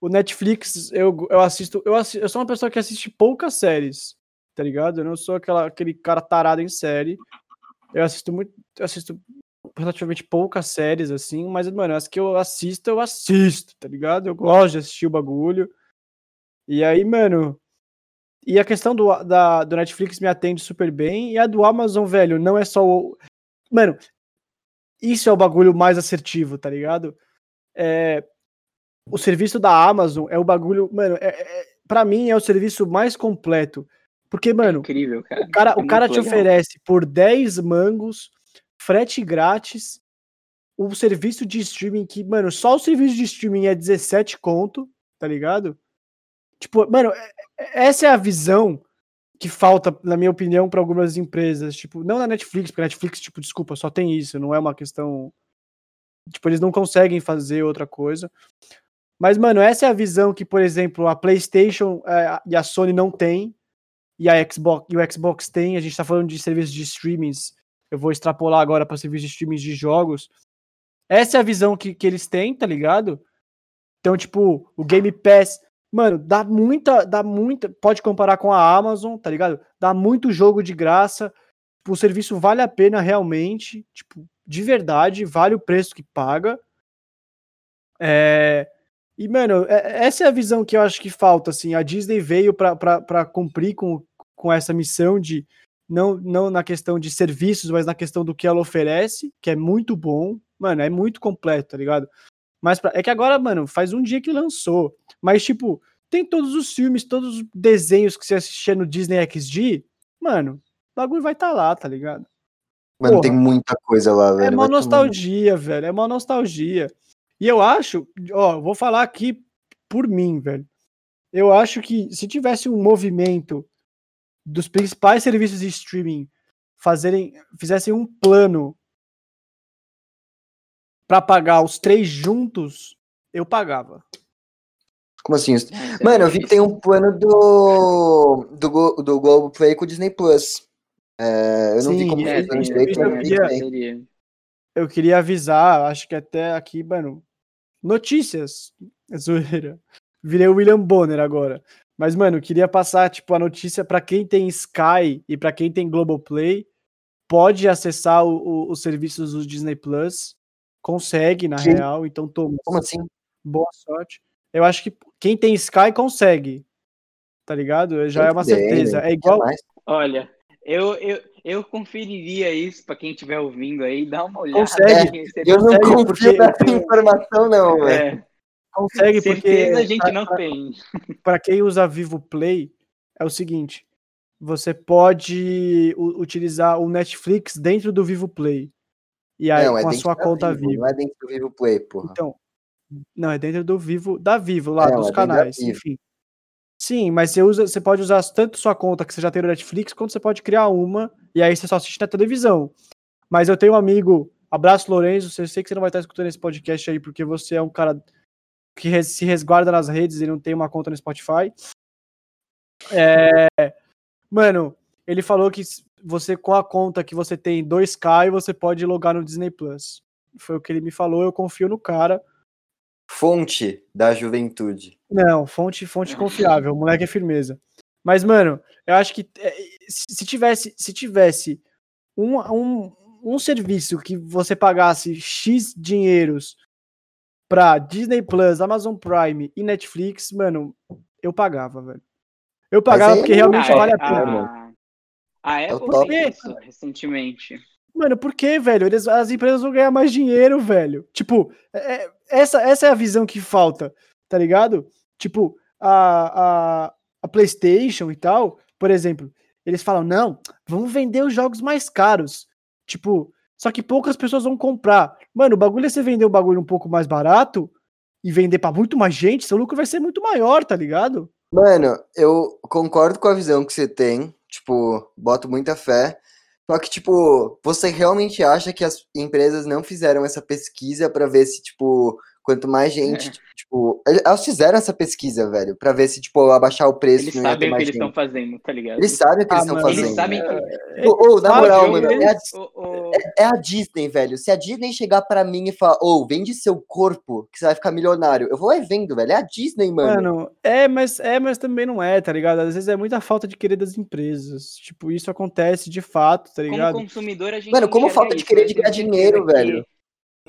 o Netflix, eu, eu assisto, eu assisto, eu sou uma pessoa que assiste poucas séries, tá ligado? Eu não sou aquela, aquele cara tarado em série. Eu assisto muito, eu assisto relativamente poucas séries, assim, mas, mano, as que eu assisto, eu assisto, tá ligado? Eu gosto de assistir o bagulho. E aí, mano. E a questão do, da, do Netflix me atende super bem. E a do Amazon, velho, não é só o. Mano, isso é o bagulho mais assertivo, tá ligado? É, o serviço da Amazon é o bagulho. Mano, é, é, pra mim é o serviço mais completo. Porque, mano, Incrível, cara. o cara, É o cara te legal. oferece por 10 mangos, frete grátis, o serviço de streaming que, mano, só o serviço de streaming é 17 conto, tá ligado? Tipo, mano, é- é- essa é a visão que falta, na minha opinião, para algumas empresas. Tipo, não na Netflix, porque a Netflix, tipo, desculpa, só tem isso, não é uma questão. Tipo, eles não conseguem fazer outra coisa. Mas, mano, essa é a visão que, por exemplo, a PlayStation eh, e a Sony não tem, e a Xbox e o Xbox tem. A gente tá falando de serviços de streamings. Eu vou extrapolar agora para serviços de streamings de jogos. Essa é a visão que, que eles têm, tá ligado? Então, tipo, o Game Pass, mano, dá muita, dá muita, pode comparar com a Amazon, tá ligado? Dá muito jogo de graça. Tipo, o serviço vale a pena realmente, tipo, de verdade, vale o preço que paga. É, e, mano, é- essa é a visão que eu acho que falta, assim. A Disney veio pra cumprir com, com essa missão de, não, não na questão de serviços, mas na questão do que ela oferece, que é muito bom. Mano, é muito completo, tá ligado? Mas pra- é que agora, mano, faz um dia que lançou. Mas, tipo, tem todos os filmes, todos os desenhos que você assistia no Disney XD. Mano, o bagulho vai estar tá lá, tá ligado? Mano, Porra. tem muita coisa lá, velho. É uma nostalgia, velho. É uma nostalgia. E eu acho, ó, vou falar aqui por mim, velho. Eu acho que se tivesse um movimento dos principais serviços de streaming fazerem, fizessem um plano pra pagar os três juntos, eu pagava. Como assim? É Mano, eu vi que tem um plano do, do, do Globo Play com o Disney Plus. É, eu não vi Sim, como É, tem, direito, eu eu vi queria-. Eu queria avisar, acho que até aqui, mano, notícias, [laughs] zoeira. Virei o William Bonner agora. Mas, mano, eu queria passar, tipo, a notícia pra quem tem Sky e pra quem tem Globoplay, pode acessar o- o- os serviços do Disney Plus, consegue, na Que- real, então toma, Como assim? boa sorte. Eu acho que quem tem Sky consegue. tá ligado? Já é uma Bem, certeza. né? É igual. mais. Olha, eu, eu, eu conferiria isso pra quem estiver ouvindo aí, dá uma olhada. Consegue. Eu não confio nessa informação, não, velho. É, Consegue, certeza porque a gente não tem. [laughs] para quem usa Vivo Play, é o seguinte: você pode utilizar o Netflix dentro do Vivo Play. E aí, Não, é com a dentro sua conta Vivo, Vivo. Não é dentro do Vivo Play, porra. Então, não, é dentro do Vivo, da Vivo, lá, É, dos é canais, enfim. Sim, mas você usa, você pode usar tanto sua conta que você já tem no Netflix, quanto você pode criar uma, e aí você só assiste na televisão. Mas eu tenho um amigo, abraço Lourenço, eu sei que você não vai estar escutando esse podcast aí, porque você é um cara que se resguarda nas redes e não tem uma conta no Spotify. É, mano, ele falou que você, com a conta que você tem 2K, você pode logar no Disney Plus. Foi o que ele me falou, eu confio no cara. Fonte da juventude. Não, fonte, fonte confiável, moleque é firmeza. Mas, mano, eu acho que é, se se tivesse, se tivesse um, um, um serviço que você pagasse X dinheiros pra Disney Plus, Amazon Prime e Netflix, mano, eu pagava, velho. Eu pagava aí porque realmente Ah, vale a é, pena. a, a É o Apple top. fez isso recentemente. Mano, por que, velho? Eles, as empresas vão ganhar mais dinheiro, velho. Tipo, é- é- essa, essa é a visão que falta, tá ligado? Tipo, a, a, a PlayStation e tal, por exemplo, eles falam, não, vamos vender os jogos mais caros. Tipo, só que poucas pessoas vão comprar. Mano, o bagulho é você vender o bagulho um pouco mais barato e vender pra muito mais gente, seu lucro vai ser muito maior, tá ligado? Mano, eu concordo com a visão que você tem. Tipo, boto muita fé. Só que, tipo, você realmente acha que as empresas não fizeram essa pesquisa pra ver se, tipo, quanto mais gente, É. tipo, el- elas fizeram essa pesquisa, velho, pra ver se, tipo, abaixar o preço Eles sabem o que eles estão fazendo, tá ligado? Eles sabem o que Ah, eles estão fazendo. Eles sabem que. Ô, ô, na moral, mano, é a, o- é a Disney, velho. Se a Disney chegar pra mim e falar, ô, vende seu corpo, que você vai ficar milionário, eu vou lá e vendo, velho. É a Disney, mano. Mano, é, mas é, mas também não é, tá ligado? Às vezes é muita falta de querer das empresas. Tipo, isso acontece de fato, tá como ligado? consumidor, a gente. Mano, como falta de querer de ganhar dinheiro, certeza que- velho.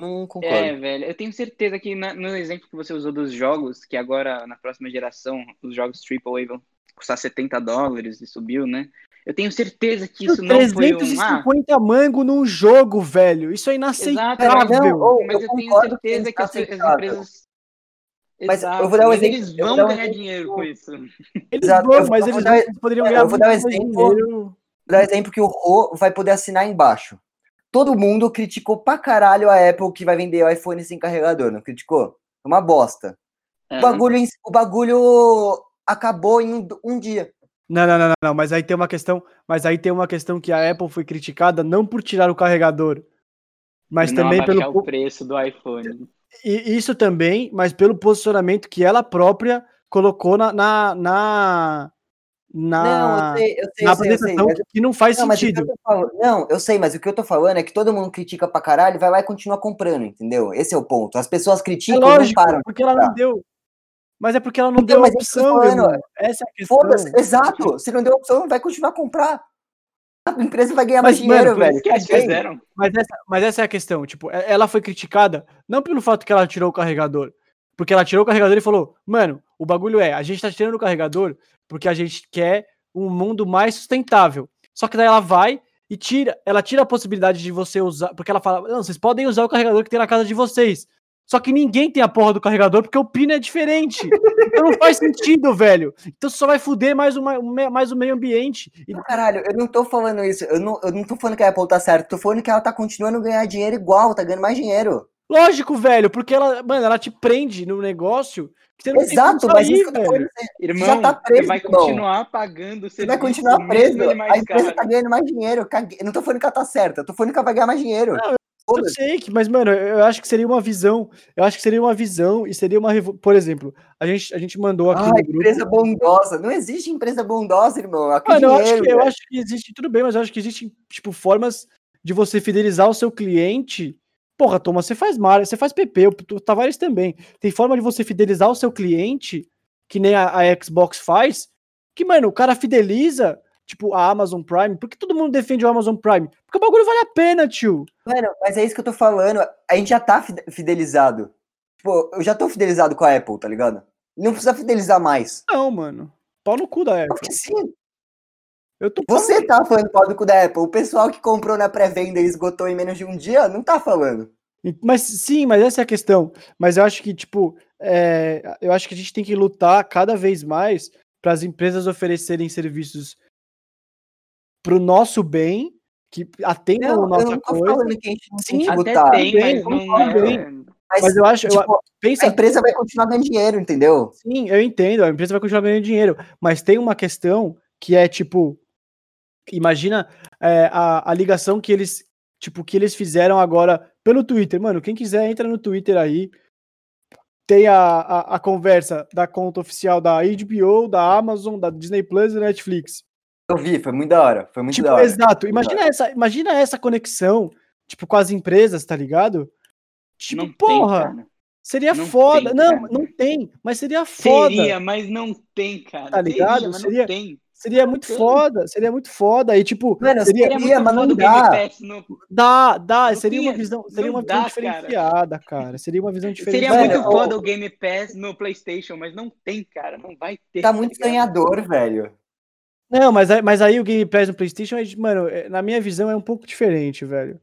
Não concordo. É, velho, eu tenho certeza que na- no exemplo que você usou dos jogos, que agora na próxima geração os jogos AAA vão custar 70 dólares e subiu, né? Eu tenho certeza que isso não foi um. Ah, 350 mango num jogo, velho. Isso é exato, inaceitável. não, ô, mas eu eu tenho que certeza que é as, empresas. Mas eu Exato, vou dar um mas exemplo- eles eu vão um ganhar exemplo- dinheiro com isso. Eles Exato, vão, eu vou- mas eu eles, dar- poderiam eu ganhar vou dar um exemplo- dinheiro. Vou dar exemplo que o Rô vai poder assinar embaixo. Todo mundo criticou pra caralho a Apple que vai vender o iPhone sem carregador, não criticou? É Uma bosta. É. O bagulho, em- o bagulho acabou em um, um dia. Não, não, não, não, não, mas aí tem uma questão, mas aí tem uma questão que a Apple foi criticada não por tirar o carregador, mas não também pelo o preço do iPhone. e isso também, mas pelo posicionamento que ela própria colocou na na na, na, não, eu sei, eu sei, na sei, eu apresentação que não faz não, sentido. eu falando- não, eu sei, mas o que eu tô falando é que todo mundo critica pra caralho, vai lá e continua comprando, entendeu? Esse é o ponto. As pessoas É criticam e não lógico, param. porque ela não deu. Mas é porque ela não Então, deu é opção, falando, irmão. Essa é a questão. Exato. Se não deu opção, vai continuar a comprar. A empresa vai ganhar mais Mas, mano, dinheiro, isso velho. que fizeram. Mas essa, mas essa é a questão. Tipo, ela foi criticada não pelo fato que ela tirou o carregador. Porque ela tirou o carregador e falou: Mano, o bagulho é, a gente tá tirando o carregador porque a gente quer um mundo mais sustentável. Só que daí ela vai e tira, ela tira a possibilidade de você usar. Porque ela fala: Não, vocês podem usar o carregador que tem na casa de vocês. Só que ninguém tem a porra do carregador porque o pino é diferente. Então não faz sentido, [laughs] velho. Então só vai fuder mais o, ma- mais o meio ambiente. Caralho, eu não tô falando isso. Eu não, eu não tô falando que a Apple tá certa. Tô falando que ela tá continuando a ganhar dinheiro igual, tá ganhando mais dinheiro. Lógico, velho, porque ela, mano, ela te prende no negócio que você não Exato, mas sair, isso que eu tô falando. velho. Irmão, já tá preso, você vai irmão. continuar pagando o Você vai continuar preso. ele A empresa caro. tá ganhando mais dinheiro. Não tô falando que ela tá certa. Eu tô falando que ela vai ganhar mais dinheiro. Não, Eu sei que, mas, mano, eu acho que seria uma visão. Eu acho que seria uma visão e seria uma. revo- Por exemplo, a gente, a gente mandou aqui Ah, no grupo. empresa bondosa. Não existe empresa bondosa, irmão. Aqui Mano, eu acho, dinheiro, que, eu acho que existe, tudo bem, mas eu acho que existem, tipo, formas de você fidelizar o seu cliente. Porra, Thomas, você faz Mario, você faz PP, o Tavares também. Tem forma de você fidelizar o seu cliente, que nem a, a Xbox faz, que, mano, o cara fideliza, tipo, a Amazon Prime. Por que todo mundo defende o Amazon Prime? Porque o bagulho vale a pena, tio. Mano, mas é isso que eu tô falando. A gente já tá fide- fidelizado. Tipo, eu já tô fidelizado com a Apple, tá ligado? Não precisa fidelizar mais. Não, mano. Pau no cu da Apple. Porque sim, você tá falando cu da Apple. O pessoal que comprou na pré-venda e esgotou em menos de um dia não tá falando. Mas sim, mas essa é a questão. Mas eu acho que, tipo, é, eu acho que a gente tem que lutar cada vez mais para as empresas oferecerem serviços pro nosso bem, que atendam a Não, eu nossa não tô coisa. falando que a gente não tem Sim, que Até lutar. tem, bem, mas não é. bem. Mas eu acho, eu- tipo, pensa, a empresa vai continuar ganhando dinheiro, entendeu? sim, eu entendo, a empresa vai continuar ganhando dinheiro, mas tem uma questão que é tipo, imagina é, a, a ligação que eles, tipo, que eles fizeram agora pelo Twitter, mano, quem quiser entra no Twitter aí, tem a, a, a conversa da conta oficial da HBO, da Amazon, da Disney Plus e da Netflix. Eu vi, foi muito da hora. Foi muito Tipo, da hora. exato. Imagina da hora. essa, imagina essa conexão, tipo, com as empresas, tá ligado? Tipo, Não porra, tem, cara. seria Não foda. tem, não, cara. não tem, mas seria foda. Seria, mas não tem, cara. Tá ligado? Seria, mas Seria- não tem. Seria muito Tem. foda, seria muito foda. E, tipo, Mano, seria, seria, Seria muito mas não foda o Game dá. Pass no- dá, dá, Não seria uma visão, seria uma visão dá, diferenciada, cara. Seria uma visão Seria diferenciada. muito Mano, foda o Game Pass no PlayStation, mas não tem, cara. Não vai ter. Tá muito ligado? sonhador, velho. Não, mas, aí- mas aí o Game Pass no PlayStation, é, mano, é- na minha visão é um pouco diferente, velho.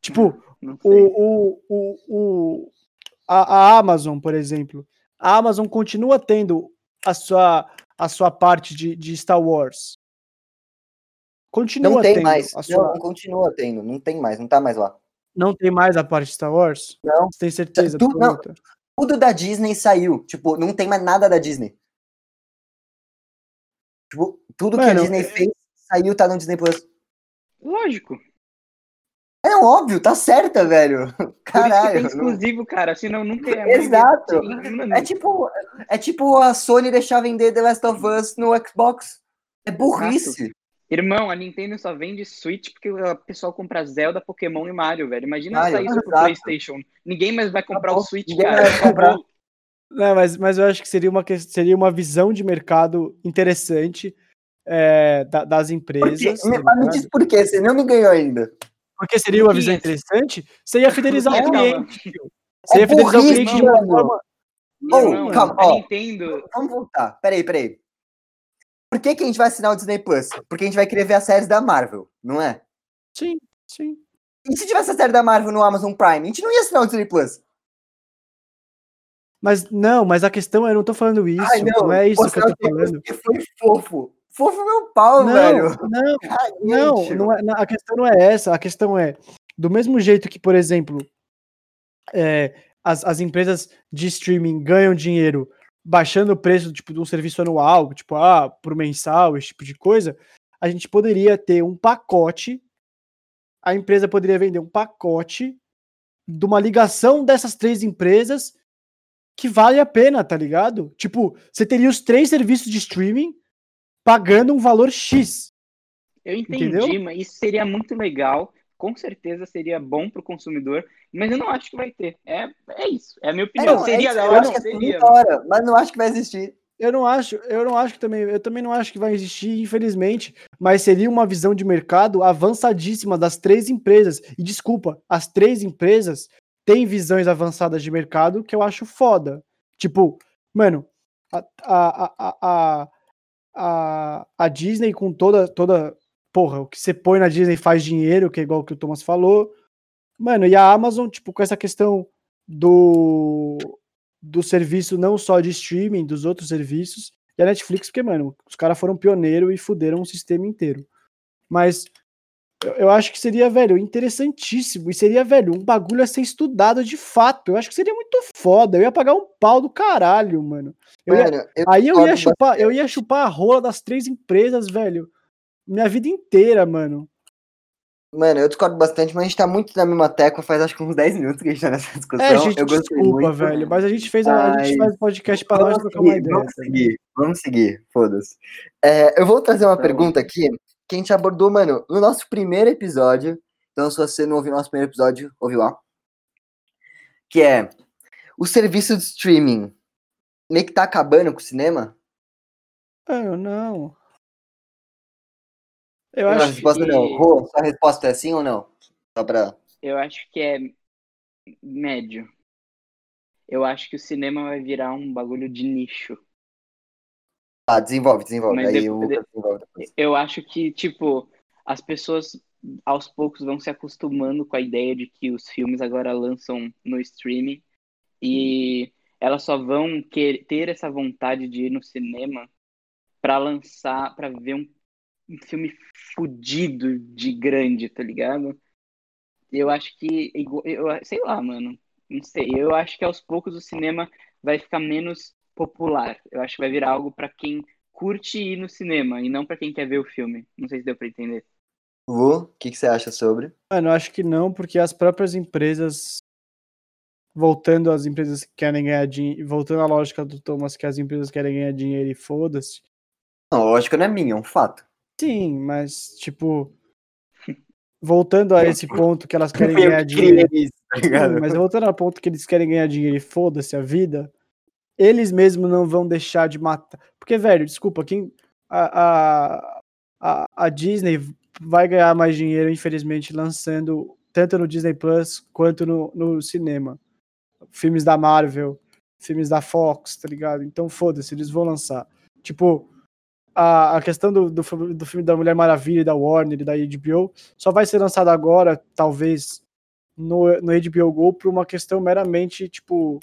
Tipo, o, o, o, o, a, a Amazon, por exemplo, a Amazon continua tendo a sua, a sua parte de, de Star Wars. Continua Não tem tendo mais. a Não, sua. não continua tendo. Não tem mais. Não tá mais lá. Não tem mais a parte de Star Wars? Não. Você tem certeza? Tu- não. Tudo da Disney saiu. Tipo, não tem mais nada da Disney. Tipo, tudo que a Mano, Disney é- fez saiu, tá no Disney Plus. Lógico. É não, óbvio, tá certa, velho. [laughs] Por isso que Caralho. tem não- exclusivo, cara. Senão nunca ia [laughs] Exato. É tipo, é tipo a Sony deixar vender The Last of Us no Xbox. É burrice. Irmão, a Nintendo só vende Switch porque o pessoal compra Zelda, Pokémon e Mario, velho. Imagina Mario, sair isso pro exato. PlayStation. Ninguém mais vai comprar o. Switch, Ninguém cara. vai comprar. Não, mas, mas eu acho que seria uma, seria uma visão de mercado interessante é, da- das empresas. Me- Mas me diz por quê, você não me ganhou ainda. Porque seria uma visão interessante, você ia fidelizar [laughs] o Calma. cliente. Você ia É fidelizar o cliente de uma forma. Irmão, calma, ó. Nintendo. Vamos voltar. Peraí, peraí. Por que, que a gente vai assinar o Disney Plus? Porque a gente vai querer ver as séries da Marvel, não é? Sim, sim. E se tivesse a série da Marvel no Amazon Prime, a gente não ia assinar o Disney Plus. Mas não, mas a questão é, eu não tô falando isso. Ai, não, é isso que eu tô falando. foi fofo. Fofo meu pau, Não, velho. não, [laughs] Não, não é- não, a questão não é essa. A questão é, do mesmo jeito que, por exemplo, é, as, as empresas de streaming ganham dinheiro baixando o preço tipo, de um serviço anual, tipo, ah, por mensal, esse tipo de coisa, a gente poderia ter um pacote, a empresa poderia vender um pacote de uma ligação dessas três empresas que vale a pena, tá ligado? Tipo, você teria os três serviços de streaming pagando um valor X. Eu entendi, Entendeu? mas isso seria muito legal. Com certeza seria bom pro consumidor, mas eu não acho que vai ter. É, é isso. É a minha É, opinião. não, é seria isso, da eu hora, acho que é seria. hora, mas não acho que vai existir. Eu não acho, eu não acho que também, eu também não acho que vai existir, infelizmente, mas seria uma visão de mercado avançadíssima das três empresas. E desculpa, as três empresas têm visões avançadas de mercado que eu acho foda. Tipo, mano, a, a, a, a, a, a Disney com toda, toda, porra, o que você põe na Disney faz dinheiro, que é igual o que o Thomas falou. Mano, e a Amazon, tipo, com essa questão do do serviço não só de streaming, dos outros serviços, e a Netflix, porque, mano, os caras foram pioneiro e fuderam o sistema inteiro. Mas eu, eu acho que seria, velho, interessantíssimo. E seria, velho, um bagulho a ser estudado de fato. Eu acho que seria muito foda. Eu ia pagar um pau do caralho, mano. Eu ia- Mano, eu aí eu ia chupar, eu ia chupar a rola das três empresas, velho. Minha vida inteira, mano. Mano, eu discordo bastante, mas a gente tá muito na mesma tecla, faz acho que uns 10 minutos que a gente tá nessa discussão. É, gente, eu gostei desculpa, muito. velho. Mas a gente fez a, a gente faz podcast pra nós trocar uma ideia. vamos tá seguir, vamos seguir, foda-se. É, eu vou trazer uma Tá pergunta aqui que a gente abordou, mano, no nosso primeiro episódio. Então, se você não ouviu nosso primeiro episódio, ouve lá. Que é o serviço de streaming meio que tá acabando com o cinema? Ah, não. Eu a acho resposta que- não. Rô, sua resposta é sim ou não? Só pra. Eu acho que é médio. Eu acho que o cinema vai virar um bagulho de nicho. Ah, desenvolve, desenvolve. Mas Aí desenvolve depois. Eu acho que, tipo, as pessoas aos poucos vão se acostumando com a ideia de que os filmes agora lançam no streaming e elas só vão quer, ter essa vontade de ir no cinema pra lançar, pra ver um, um filme fudido de grande, tá ligado? Eu acho que, eu, sei lá, mano, não sei. Eu acho que aos poucos o cinema vai ficar menos popular. Eu acho que vai virar algo pra quem curte ir no cinema e não pra quem quer ver o filme. Não sei se deu pra entender. Lu, o que, que você acha sobre? Mano, eu acho que não, porque as próprias empresas, voltando às empresas que querem ganhar dinheiro, voltando à lógica do Thomas, que as empresas querem ganhar dinheiro e foda-se. Não, lógico não é minha, é um fato. Sim, mas, tipo, voltando a esse ponto que elas querem ganhar dinheiro. isso, tá mas voltando ao ponto que eles querem ganhar dinheiro e foda-se a vida, eles mesmos não vão deixar de matar. Porque, velho, desculpa, quem. A, a, a, Disney vai ganhar mais dinheiro, infelizmente, lançando tanto no Disney Plus quanto no, no cinema. Filmes da Marvel, filmes da Fox, tá ligado? Então, foda-se, eles vão lançar. Tipo, a, a questão do, do, filme- do filme da Mulher Maravilha, da Warner e da HBO, só vai ser lançado agora, talvez, no, no HBO Go por uma questão meramente, tipo,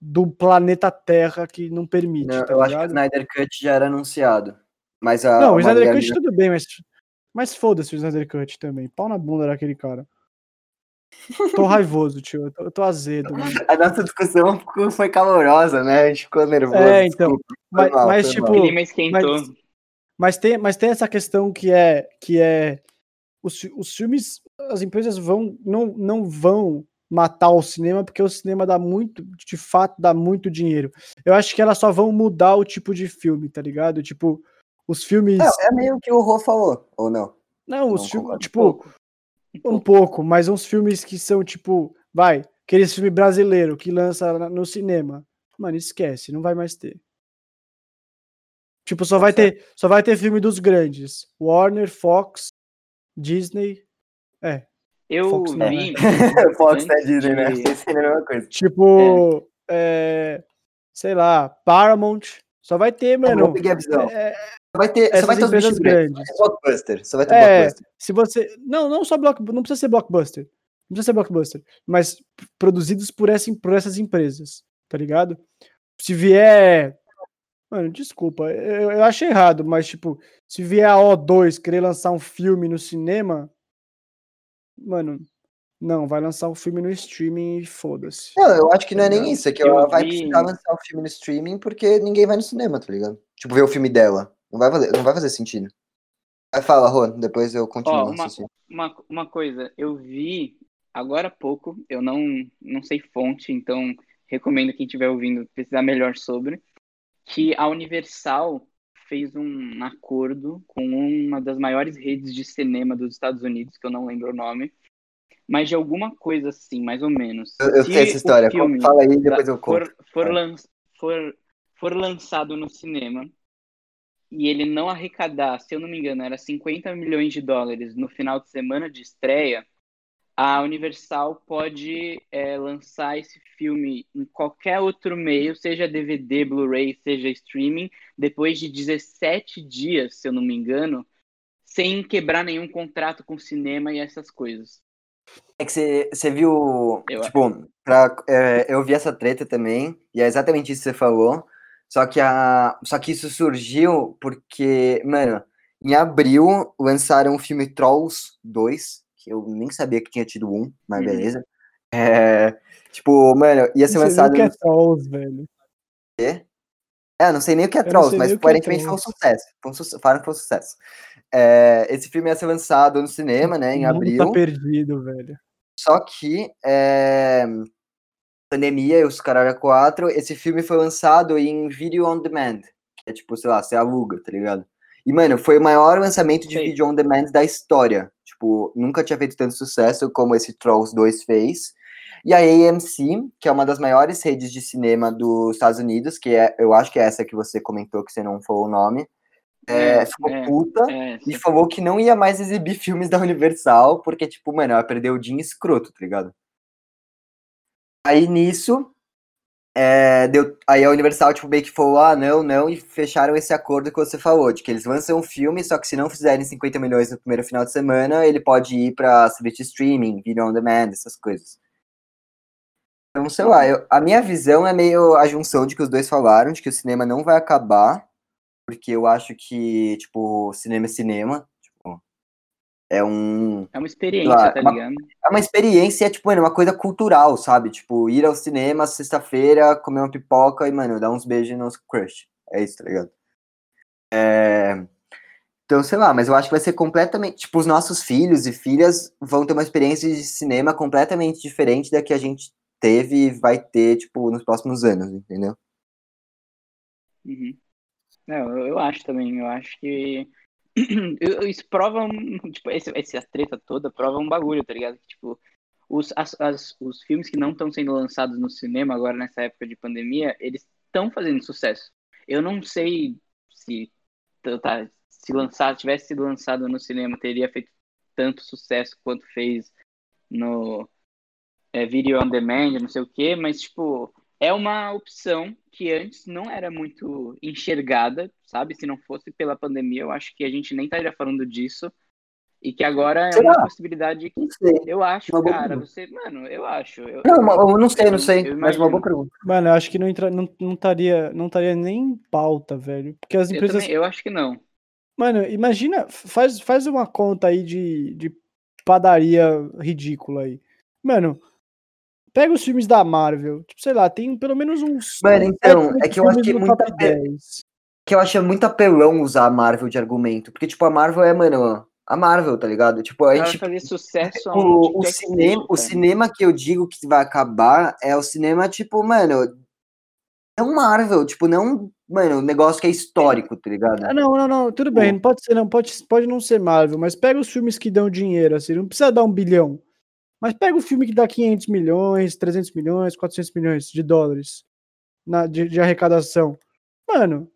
do planeta Terra que não permite, Não, tá eu acho que o ligado? Snyder Cut já era anunciado. Mas a, Não, o Snyder Cut minha- tudo bem, mas, mas foda-se o Snyder Cut também. Pau na bunda daquele cara. Tô [laughs] raivoso, tio. Eu tô, eu tô azedo, mano. A nossa discussão foi calorosa, né? A gente ficou nervoso. É, então, Mas, mal, mas, tipo, mal. O clima esquentou. mas- Mas tem, mas tem essa questão que é que é os, os filmes, as empresas vão não, não vão matar o cinema porque o cinema dá muito, de fato, dá muito dinheiro. Eu acho que elas só vão mudar o tipo de filme, tá ligado? Tipo, os filmes, É, é meio que o Rô falou, ou não? não, os não filmes, concordo. tipo, pouco. um pouco, mas uns filmes que são tipo, vai, aqueles filme brasileiro que lança no cinema. Mano, esquece, não vai mais ter. Tipo, só vai ter, só vai ter filme dos grandes. Warner, Fox, Disney. É, Eu Fox vi. [laughs] Fox antes Disney, né? na mesma coisa. tipo, é, sei lá, Paramount. Só vai ter, mano. peguei a visão. é, Só vai ter, só vai ter os empresas bichos grandes. grandes. Só vai ter blockbuster. Só vai ter É, blockbuster. se você. Não, não só block, não precisa ser blockbuster. Não precisa ser blockbuster. Mas produzidos por, essa, por essas empresas, tá ligado? Se vier. Mano, desculpa, eu, eu acho errado, mas tipo, se vier a O2 querer lançar um filme no cinema, mano, não, vai lançar um filme no streaming e foda-se. Não, eu acho que não é nem isso. É que Eu ela vai vi- precisar lançar o filme no streaming porque ninguém vai no cinema, tá ligado? Tipo, ver o filme dela. Não vai fazer, não vai fazer sentido. Vai, fala, Rô, depois eu continuo. Ó, o uma-. Uma, uma coisa, eu vi agora há pouco, eu não, não sei fonte, então recomendo quem estiver ouvindo pesquisar melhor sobre, que a Universal fez um acordo com uma das maiores redes de cinema dos Estados Unidos, que eu não lembro o nome, mas de alguma coisa assim, mais ou menos. Eu, eu Se sei essa história. Fala aí, depois eu conto. for, for, Vai. lan- for, for lançado no cinema e ele não arrecadar, se eu não me engano, era 50 milhões de dólares no final de semana de estreia, a Universal pode é, lançar esse filme em qualquer outro meio, seja DVD, Blu-ray, seja streaming, depois de 17 dias, se eu não me engano, sem quebrar nenhum contrato com cinema e essas coisas. É que você, você viu. Eu- tipo, pra, é, eu vi essa treta também, e é exatamente isso que você falou. Só que, a, só que isso surgiu porque, mano, em abril lançaram o filme Trolls 2, que eu nem sabia que tinha tido um, mas Uhum. beleza. É, tipo, mano, ia ser Não sei nem lançado. o que é Trolls, velho. É, não sei nem o que é Trolls, mas é aparentemente foi um sucesso. Foi um falaram que foi um sucesso. É, esse filme ia ser lançado no cinema, né, em mundo abril. tá perdido, velho. Só que, é, pandemia e os caralho a quatro, esse filme foi lançado em Video On Demand. Que é tipo, sei lá, você aluga, tá ligado? E, mano, foi o maior lançamento de Sei. Video On Demand da história. Tipo, nunca tinha feito tanto sucesso como esse Trolls 2 fez. E a AMC, que é uma das maiores redes de cinema dos Estados Unidos, que é, eu acho que é essa que você comentou, que você não falou o nome, é, É, ficou é, puta É, e falou que não ia mais exibir [laughs] filmes da Universal, porque, tipo, mano, ela perdeu o dinheiro escroto, tá ligado? Aí nisso, é, deu, aí a Universal, tipo, meio que falou, ah, não, não, e fecharam esse acordo que você falou, de que eles lançam um filme, só que se não fizerem 50 milhões no primeiro final de semana, ele pode ir pra serviço streaming, video on demand, essas coisas. Então, sei lá, eu, a minha visão é meio a junção de que os dois falaram, de que o cinema não vai acabar, porque eu acho que, tipo, cinema é cinema, é um... É uma experiência, lá, tá ligado? Uma, é uma experiência, é, tipo, mano, uma coisa cultural, sabe? Tipo, ir ao cinema sexta-feira, comer uma pipoca e, mano, dar uns beijos nos crush. É isso, tá ligado? É... Então, sei lá, mas eu acho que vai ser completamente. Tipo, os nossos filhos e filhas vão ter uma experiência de cinema completamente diferente da que a gente teve e vai ter, tipo, nos próximos anos, entendeu? Uhum. Não, eu, eu acho também, eu acho que [clears throat] isso prova [laughs] tipo, esse, essa treta toda prova um bagulho, tá ligado? Tipo, os, as, as, os filmes que não estão sendo lançados no cinema agora nessa época de pandemia, eles estão fazendo sucesso. Eu não sei se tá, se lançar, tivesse sido lançado no cinema, teria feito tanto sucesso quanto fez no é, video on demand, não sei o quê, mas, tipo, é uma opção que antes não era muito enxergada, sabe? Se não fosse pela pandemia, eu acho que a gente nem estaria falando disso. E que agora é uma possibilidade que eu acho, uma cara, você, mano, eu acho. Eu, não, eu não sei, não sei, mas uma boa pergunta. Mano, eu acho que não entra, não, não estaria, não estaria nem em pauta, velho, porque as empresas eu, também, eu acho que não. Mano, imagina, faz, faz uma conta aí de, de padaria ridícula aí. Mano, Pega os filmes da Marvel. Tipo, sei lá, tem pelo menos uns. Mano, então, é que eu acho que é muito. Que eu acho muito apelão usar a Marvel de argumento. Porque, tipo, a Marvel é, mano, a Marvel, tá ligado? Tipo, a gente. fazer sucesso o, o, cinema, o cinema que eu digo que vai acabar é o cinema, tipo, mano. Não Marvel, tipo, não. Mano, um negócio que é histórico, tá ligado? Ah, não, não, não, tudo bem, não pode ser, não, pode, pode não ser Marvel, mas pega os filmes que dão dinheiro, assim, não precisa dar um bilhão. Mas pega o filme que dá 500 milhões, 300 milhões, 400 milhões de dólares na, de, de arrecadação. Mano,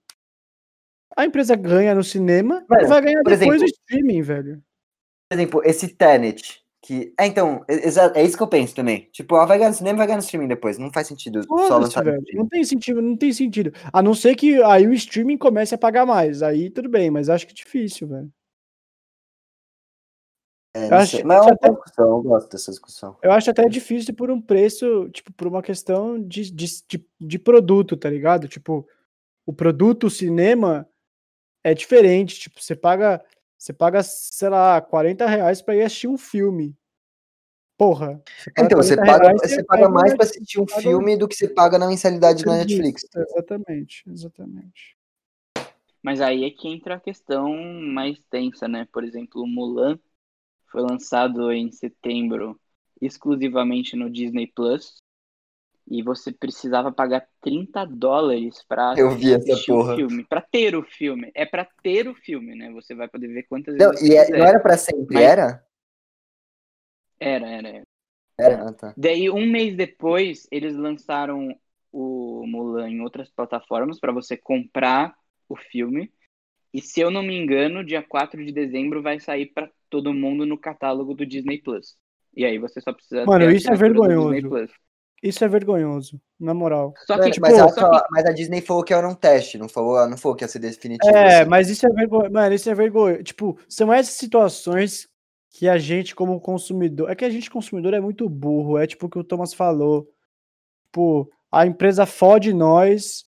a empresa ganha no cinema Mano, e vai ganhar depois exemplo, no streaming, velho. Por exemplo, esse Tenet, que. É, então, é, é, isso que eu penso também. Tipo, ela vai ganhar no cinema e vai ganhar no streaming depois. Não faz sentido só lançar. Velho, não tem sentido, não tem sentido. A não ser que aí o streaming comece a pagar mais. Aí tudo bem, mas acho que é difícil, velho. É, eu acho, Mas é uma até, discussão, eu gosto dessa discussão. Eu acho até difícil por um preço, tipo, por uma questão de, de, de, de produto, tá ligado? Tipo, o produto, o cinema, é diferente. Tipo, você paga, você paga, sei lá, 40 reais pra ir assistir um filme. Porra. Você então, você paga, reais, você paga mais pra assistir um filme do que você paga na mensalidade na Netflix. Exatamente, exatamente. Mas aí é que entra a questão mais tensa, né? Por exemplo, o Mulan foi lançado em setembro exclusivamente no Disney Plus. E você precisava pagar 30 dólares pra Eu vi essa porra. o filme. Pra ter o filme. É pra ter o filme, né? Você vai poder ver quantas não, vezes. E é, não era pra sempre, Mas... era? Era, era, era. Era, ah, tá. Daí, um mês depois, eles lançaram o Mulan em outras plataformas para você comprar o filme. E se eu não me engano, dia 4 de dezembro vai sair para todo mundo no catálogo do Disney Plus. E aí você só precisa. Mano, isso é vergonhoso. Isso é vergonhoso, na moral. Só que, é, tipo, mas, a, só que... mas, a, Disney falou que era um teste, não falou, não falou que ia ser definitivo. É, assim. mas isso é vergonhoso. Mano, isso é vergonhoso. Tipo, são essas situações que a gente, como consumidor. É que a gente, consumidor, é muito burro. É tipo o que o Thomas falou. Tipo, a empresa fode nós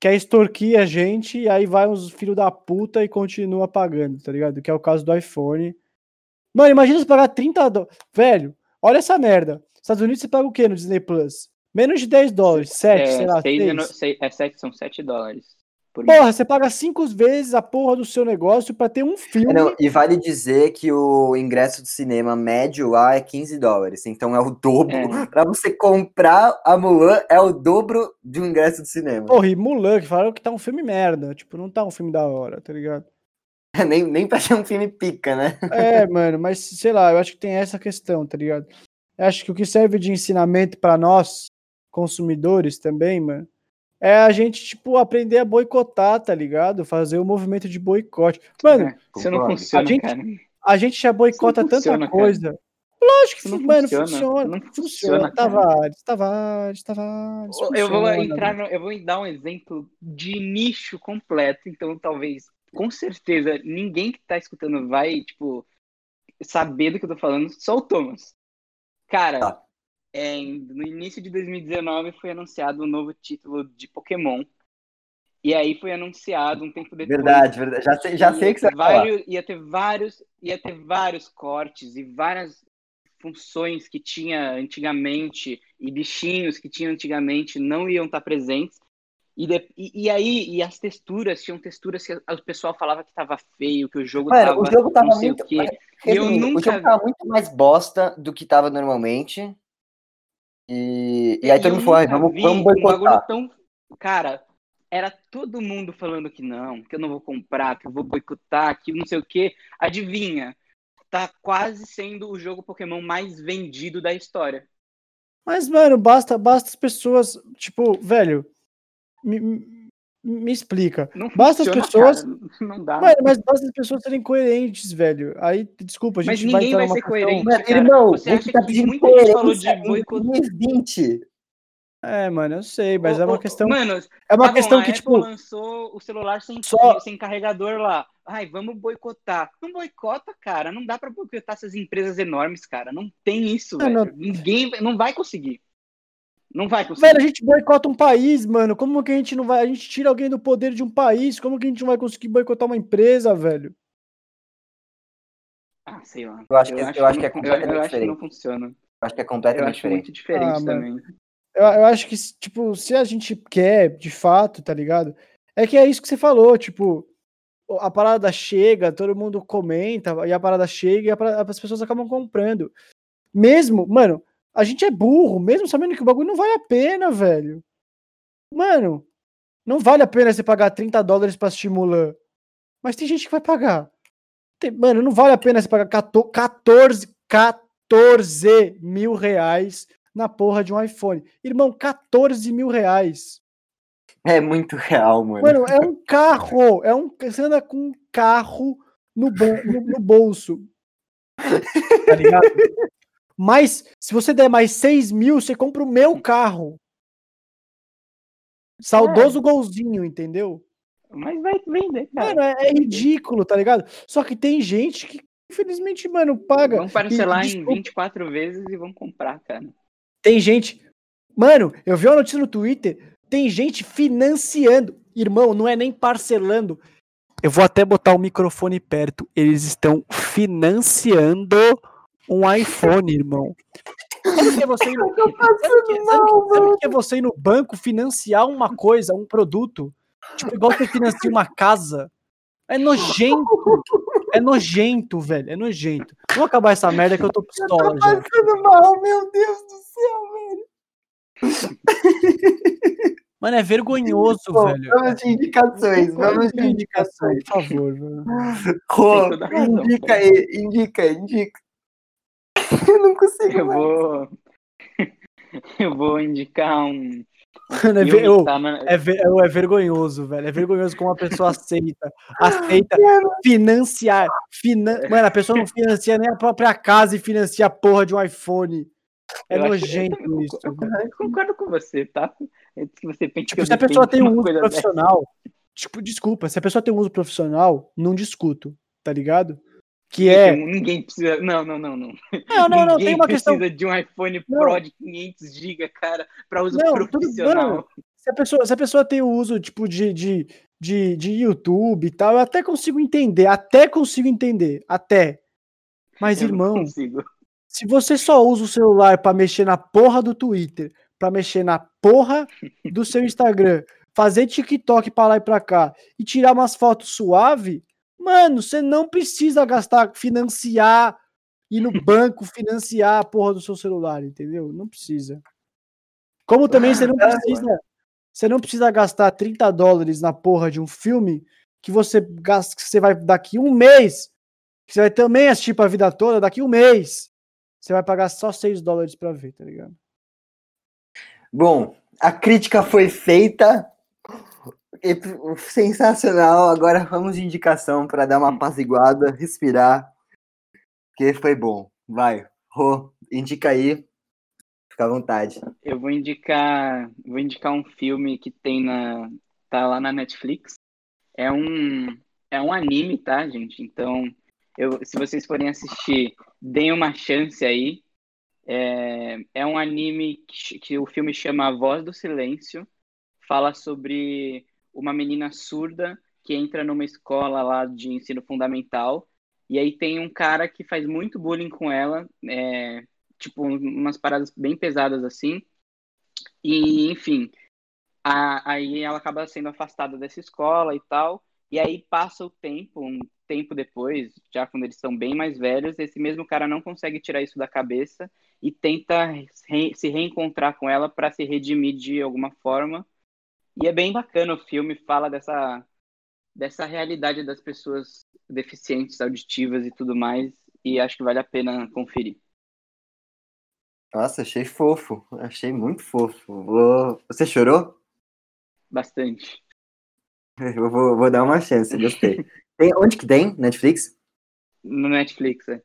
quer extorquir a gente e aí vai os filhos da puta e continua pagando, tá ligado? Que é o caso do iPhone. Mano, imagina você pagar 30 dólares. Velho, olha essa merda. Estados Unidos você paga o quê no Disney Plus? Menos de 10 dólares, 7, é, sei lá. 6, 6. É, 7, são 7 dólares. Porra, você paga cinco vezes a porra do seu negócio para ter um filme. Não, e vale dizer que o ingresso do cinema médio lá é 15 dólares. Então é o dobro. É. Pra você comprar a Mulan, é o dobro de um ingresso do cinema. Porra, e Mulan, que falaram que tá um filme merda. Tipo, não tá um filme da hora, tá ligado? [laughs] nem, nem pra ser um filme pica, né? É, [laughs] mano, mas sei lá, eu acho que tem essa questão, tá ligado? Eu acho que o que serve de ensinamento para nós, consumidores também, mano, é a gente, tipo, aprender a boicotar, tá ligado? Fazer o um movimento de boicote. Mano, é, isso não funciona, a gente, cara. A gente já boicota tanta funciona, coisa. Cara. Lógico que, Não mano, funciona, funciona. não funciona. Tavares, Tavares, Tavares. Eu vou funciona, entrar, velho. no- eu vou dar um exemplo de nicho completo, então talvez, com certeza, ninguém que tá escutando vai, tipo, saber do que eu tô falando, só o Thomas. Cara, Tá. é, no início de 2019 foi anunciado um novo título de Pokémon. E aí foi anunciado um tempo depois. Verdade, verdade. Já sei, já sei que você falar. vários, ia ter vários, ia ter vários cortes e várias funções que tinha antigamente e bichinhos que tinha antigamente não iam estar presentes. E, de- e, e aí, e as texturas, tinham texturas que o pessoal falava que tava feio, que o jogo Mano, tava o jogo tava não sei muito. o quê. Resumindo, eu O nunca- jogo tava muito mais bosta do que tava normalmente. E, e aí todo eu mundo falou, "Ai, nunca vamos, vamos um boicotar. bagulho tão. Cara, era todo mundo falando que não, que eu não vou comprar, que eu vou boicotar, que não sei o quê. Adivinha? Tá quase sendo o jogo Pokémon mais vendido da história. Mas, mano, basta, basta as pessoas, tipo, velho, me, me- explica. Não Basta as pessoas- cara, não dá. Mano, mas basta as pessoas serem coerentes, velho. Aí, desculpa, a gente Mas vai ninguém vai ser coerente. Cara, irmão, você acha você tá que pedindo muita gente falou de? 2020. É, mano, eu sei, mas Ô, é uma ô, questão. Mano, É uma tá bom, questão a que, Apple tipo, lançou o celular sem, só- sem carregador lá. Ai, vamos boicotar. Não boicota, cara. Não dá pra boicotar essas empresas enormes, cara. Não tem isso, Não, velho. Ninguém não vai conseguir. Não vai conseguir. velho, a gente boicota um país, mano. Como que a gente não vai. A gente tira alguém do poder de um país. Como que a gente não vai conseguir boicotar uma empresa, velho? Ah, sei lá. Eu acho que- eu acho que é não- completamente eu acho que não diferente. funciona. Acho que é Eu completamente acho diferente. muito diferente Ah, mano. também. Eu, eu acho que, tipo, se a gente quer, de fato, tá ligado? É que é isso que você falou, tipo, a parada chega, todo mundo comenta, e a parada chega e a parada- as pessoas acabam comprando. Mesmo, mano, a gente é burro, mesmo sabendo que o bagulho não vale a pena, velho. Mano, não vale a pena você pagar 30 dólares pra assistir Mulan. Mas tem gente que vai pagar. Tem- mano, não vale a pena você pagar 14, 14, 14 mil reais na porra de um iPhone. Irmão, 14 mil reais. É muito real, mano. Mano, é um carro. É um, você anda com um carro no, ban- no, no bolso. Tá ligado? [laughs] Mas, se você der mais 6 mil, você compra o meu carro. Saudoso golzinho, entendeu? Mas vai vender, cara. Mano, é, é ridículo, tá ligado? Só que tem gente que, infelizmente, mano, paga. Vamos parcelar E, em desculpa, 24 vezes e vamos comprar, cara. Tem gente. Mano, eu vi uma notícia no Twitter. Tem gente financiando. Irmão, não é nem parcelando. Eu vou até botar o microfone perto. Eles estão financiando um iPhone, irmão. Sabe o que é você ir no, [laughs] sabe que- é você ir banco financiar uma coisa, um produto? Tipo, igual você financia uma casa. É nojento. É nojento, velho. É nojento. Vamos acabar essa merda que eu tô pistola já. passando mal, meu Deus do céu, velho. Mano, é vergonhoso, Bom, velho. vamos de indicações, vamos de indicações. por favor. indica pô. aí, indica, indica. [laughs] Eu não consigo Eu mais. vou. [laughs] Eu vou indicar um. Mano, é, ver- tá na- é ver- é vergonhoso, velho. É vergonhoso como a pessoa aceita. Aceita [laughs] financiar. Finan... Mano, a pessoa não financia nem a própria casa e financia a porra de um iPhone. É eu acho- eu nojento também isso. Eu concordo com você, tá? É que você Tipo, se a pessoa tem um uso coisa dessa. profissional, tipo, desculpa, se a pessoa tem um uso profissional, não discuto, tá ligado? Que é. Ninguém precisa. Não, não, não, não. Não, não, não, tem uma questão. precisa de um iPhone Não. Pro de 500 GB, cara, para uso Não, tudo- profissional. mano, se a pessoa, se a pessoa tem o uso tipo de, de, de, de YouTube e tal, eu até consigo entender, até consigo entender, até. Mas Eu irmão, se você só usa o celular pra mexer na porra do Twitter, pra mexer na porra do seu [laughs] Instagram, fazer TikTok pra lá e pra cá e tirar umas fotos suave, mano, você não precisa gastar, financiar, ir no banco [laughs] financiar a porra do seu celular, entendeu? Não precisa. Como também você não precisa, você não precisa gastar 30 dólares na porra de um filme que você gasta, que você vai daqui um mês, que você vai também assistir pra vida toda, daqui um mês, você vai pagar só 6 dólares pra ver, tá ligado? Bom, a crítica foi feita. Sensacional. Agora vamos de indicação para dar uma apaziguada, respirar. Que foi bom. Vai, Rô, indica aí. Fica à vontade. Eu vou indicar, vou indicar um filme que tem na, tá lá na Netflix. É um, é um anime, tá, gente? Então, eu, se vocês forem assistir, deem uma chance aí. É, é um anime que, que o filme chama A Voz do Silêncio. Fala sobre uma menina surda que entra numa escola lá de ensino fundamental e aí tem um cara que faz muito bullying com ela, é, tipo umas paradas bem pesadas assim. E enfim, a, aí ela acaba sendo afastada dessa escola e tal. E aí passa o tempo, um tempo depois, já quando eles são bem mais velhos, esse mesmo cara não consegue tirar isso da cabeça e tenta re se reencontrar com ela para se redimir de alguma forma. E é bem bacana o filme, fala dessa dessa realidade das pessoas deficientes auditivas e tudo mais, e acho que vale a pena conferir. Nossa, achei fofo, achei muito fofo. Você chorou? Bastante. [laughs] Eu vou, vou dar uma chance, gostei. tem, onde que tem? Netflix? No Netflix, é.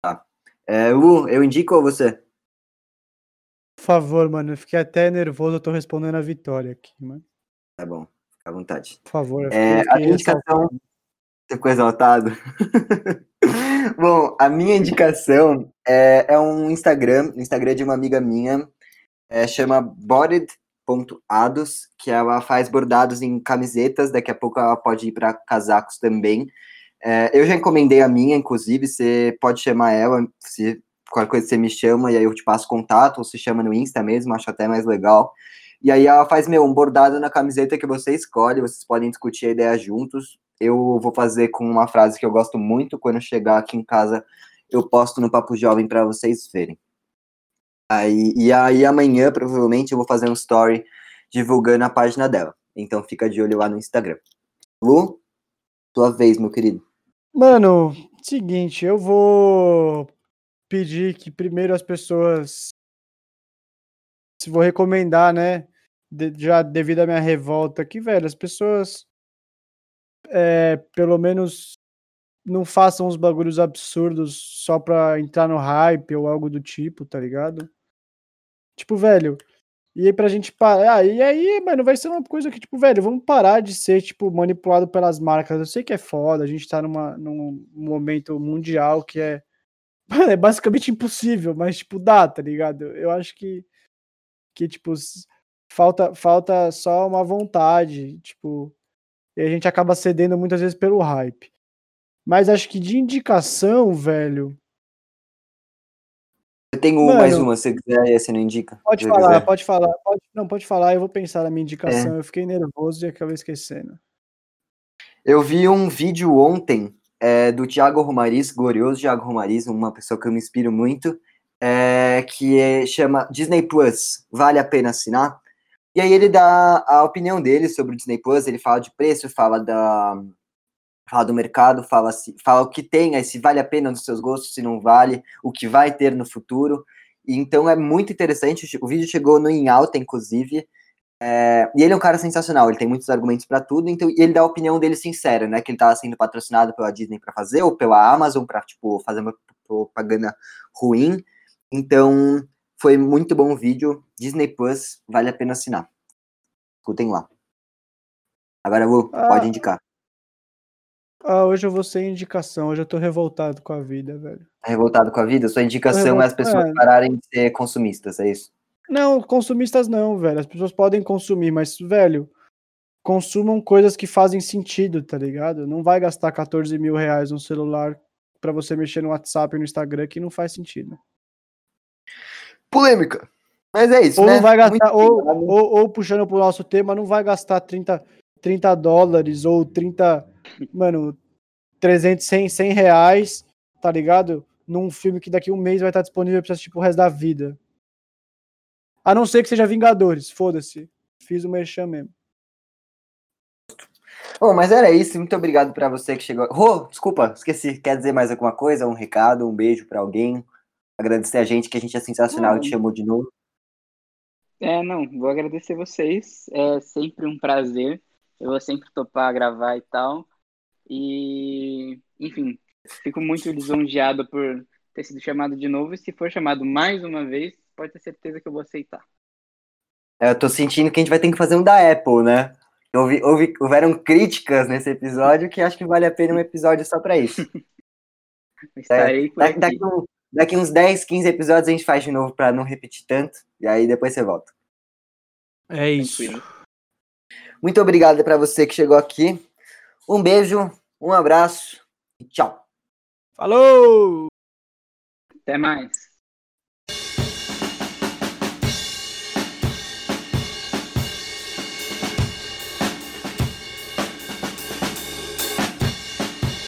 Tá. É, Lu, eu indico ou você? Por favor, mano, eu fiquei até nervoso, eu tô respondendo a Vitória aqui, mano. Tá bom à vontade. Por favor. É, a minha indicação. Você ficou exaltado? [laughs] Bom, a minha indicação é, é um Instagram, Instagram de uma amiga minha, é, chama Bodied.ados, que ela faz bordados em camisetas, daqui a pouco ela pode ir para casacos também. É, eu já encomendei a minha, inclusive, você pode chamar ela, se qualquer coisa você me chama, e aí eu te passo contato, ou se chama no Insta mesmo, acho até mais legal. E aí ela faz, meu, um bordado na camiseta que você escolhe, vocês podem discutir a ideia juntos. Eu vou fazer com uma frase que eu gosto muito, quando chegar aqui em casa, eu posto no Papo Jovem para vocês verem. Aí, e aí amanhã, provavelmente, eu vou fazer um story divulgando a página dela. Então fica de olho lá no Instagram. Lu, tua vez, meu querido. Mano, seguinte, eu vou pedir que primeiro as pessoas se vou recomendar, né? De, já devido à minha revolta aqui, velho, as pessoas é, pelo menos não façam uns bagulhos absurdos só pra entrar no hype ou algo do tipo, tá ligado? Tipo, velho, e aí pra gente parar. Ah, e aí, mano, vai ser uma coisa que, tipo, velho, vamos parar de ser, tipo, manipulado pelas marcas. Eu sei que é foda, a gente tá numa, num momento mundial que é. Mano, é basicamente impossível, mas, tipo, dá, tá ligado? Eu acho que que, tipo, falta, falta só uma vontade, tipo, e a gente acaba cedendo muitas vezes pelo hype. Mas acho que de indicação, velho. Eu tenho Mano, mais uma, se quiser, você não indica. Pode falar, quiser. pode falar. Pode, não, pode falar, eu vou pensar na minha indicação. É. Eu fiquei nervoso e acabei esquecendo. Eu vi um vídeo ontem é, do Thiago Romariz, glorioso Thiago Romariz, uma pessoa que eu me inspiro muito é, que é, chama Disney Plus, vale a pena assinar? E aí ele dá a opinião dele sobre o Disney Plus, ele fala de preço, fala da fala do mercado, fala fala o que tem, se vale a pena nos seus gostos, se não vale, o que vai ter no futuro. Então é muito interessante, o vídeo chegou no em alta, inclusive, é, e ele é um cara sensacional, ele tem muitos argumentos para tudo, então e ele dá a opinião dele sincera, né? Que ele tava sendo patrocinado pela Disney para fazer, ou pela Amazon para tipo, fazer uma propaganda ruim. Então, foi muito bom o vídeo. Disney Plus, vale a pena assinar. Escutem lá. Agora vou, ah, pode indicar. Ah, hoje eu vou sem indicação. Hoje eu tô revoltado com a vida, velho. Tá revoltado com a vida? Sua indicação é as pessoas é. pararem de ser consumistas, é isso? Não, consumistas não, velho. As pessoas podem consumir, mas, velho, consumam coisas que fazem sentido, tá ligado? Não vai gastar 14 mil reais no celular para você mexer no WhatsApp e no Instagram que não faz sentido polêmica. Mas é isso, ou né? Vai gastar, ou, ou, ou, puxando pro nosso tema, não vai gastar 30, 30 dólares ou 30, mano, 300, 100, 100 reais, tá ligado? Num filme que daqui a um mês vai estar disponível pra assistir pro resto da vida. A não ser que seja Vingadores, foda-se. Fiz o merchan mesmo. Bom, mas era isso. Muito obrigado para você que chegou. Oh, desculpa, esqueci. Quer dizer mais alguma coisa? Um recado, um beijo para alguém? agradecer a gente, que a gente é sensacional, e te chamou de novo. É, não, vou agradecer vocês. É sempre um prazer. Eu vou sempre topar gravar e tal. E, enfim, fico muito lisonjeado por ter sido chamado de novo. E se for chamado mais uma vez, pode ter certeza que eu vou aceitar. É, eu tô sentindo que a gente vai ter que fazer um da Apple, né? Houve, houve, houveram críticas nesse episódio que acho que vale a pena um episódio só pra isso. [laughs] Estarei por Da- aqui. daqui, um- daqui uns 10, 15 episódios a gente faz de novo pra não repetir tanto. E aí depois você volta. É isso. Tranquilo. Muito obrigado pra você que chegou aqui. Um beijo, um abraço e tchau. Falou! Até mais.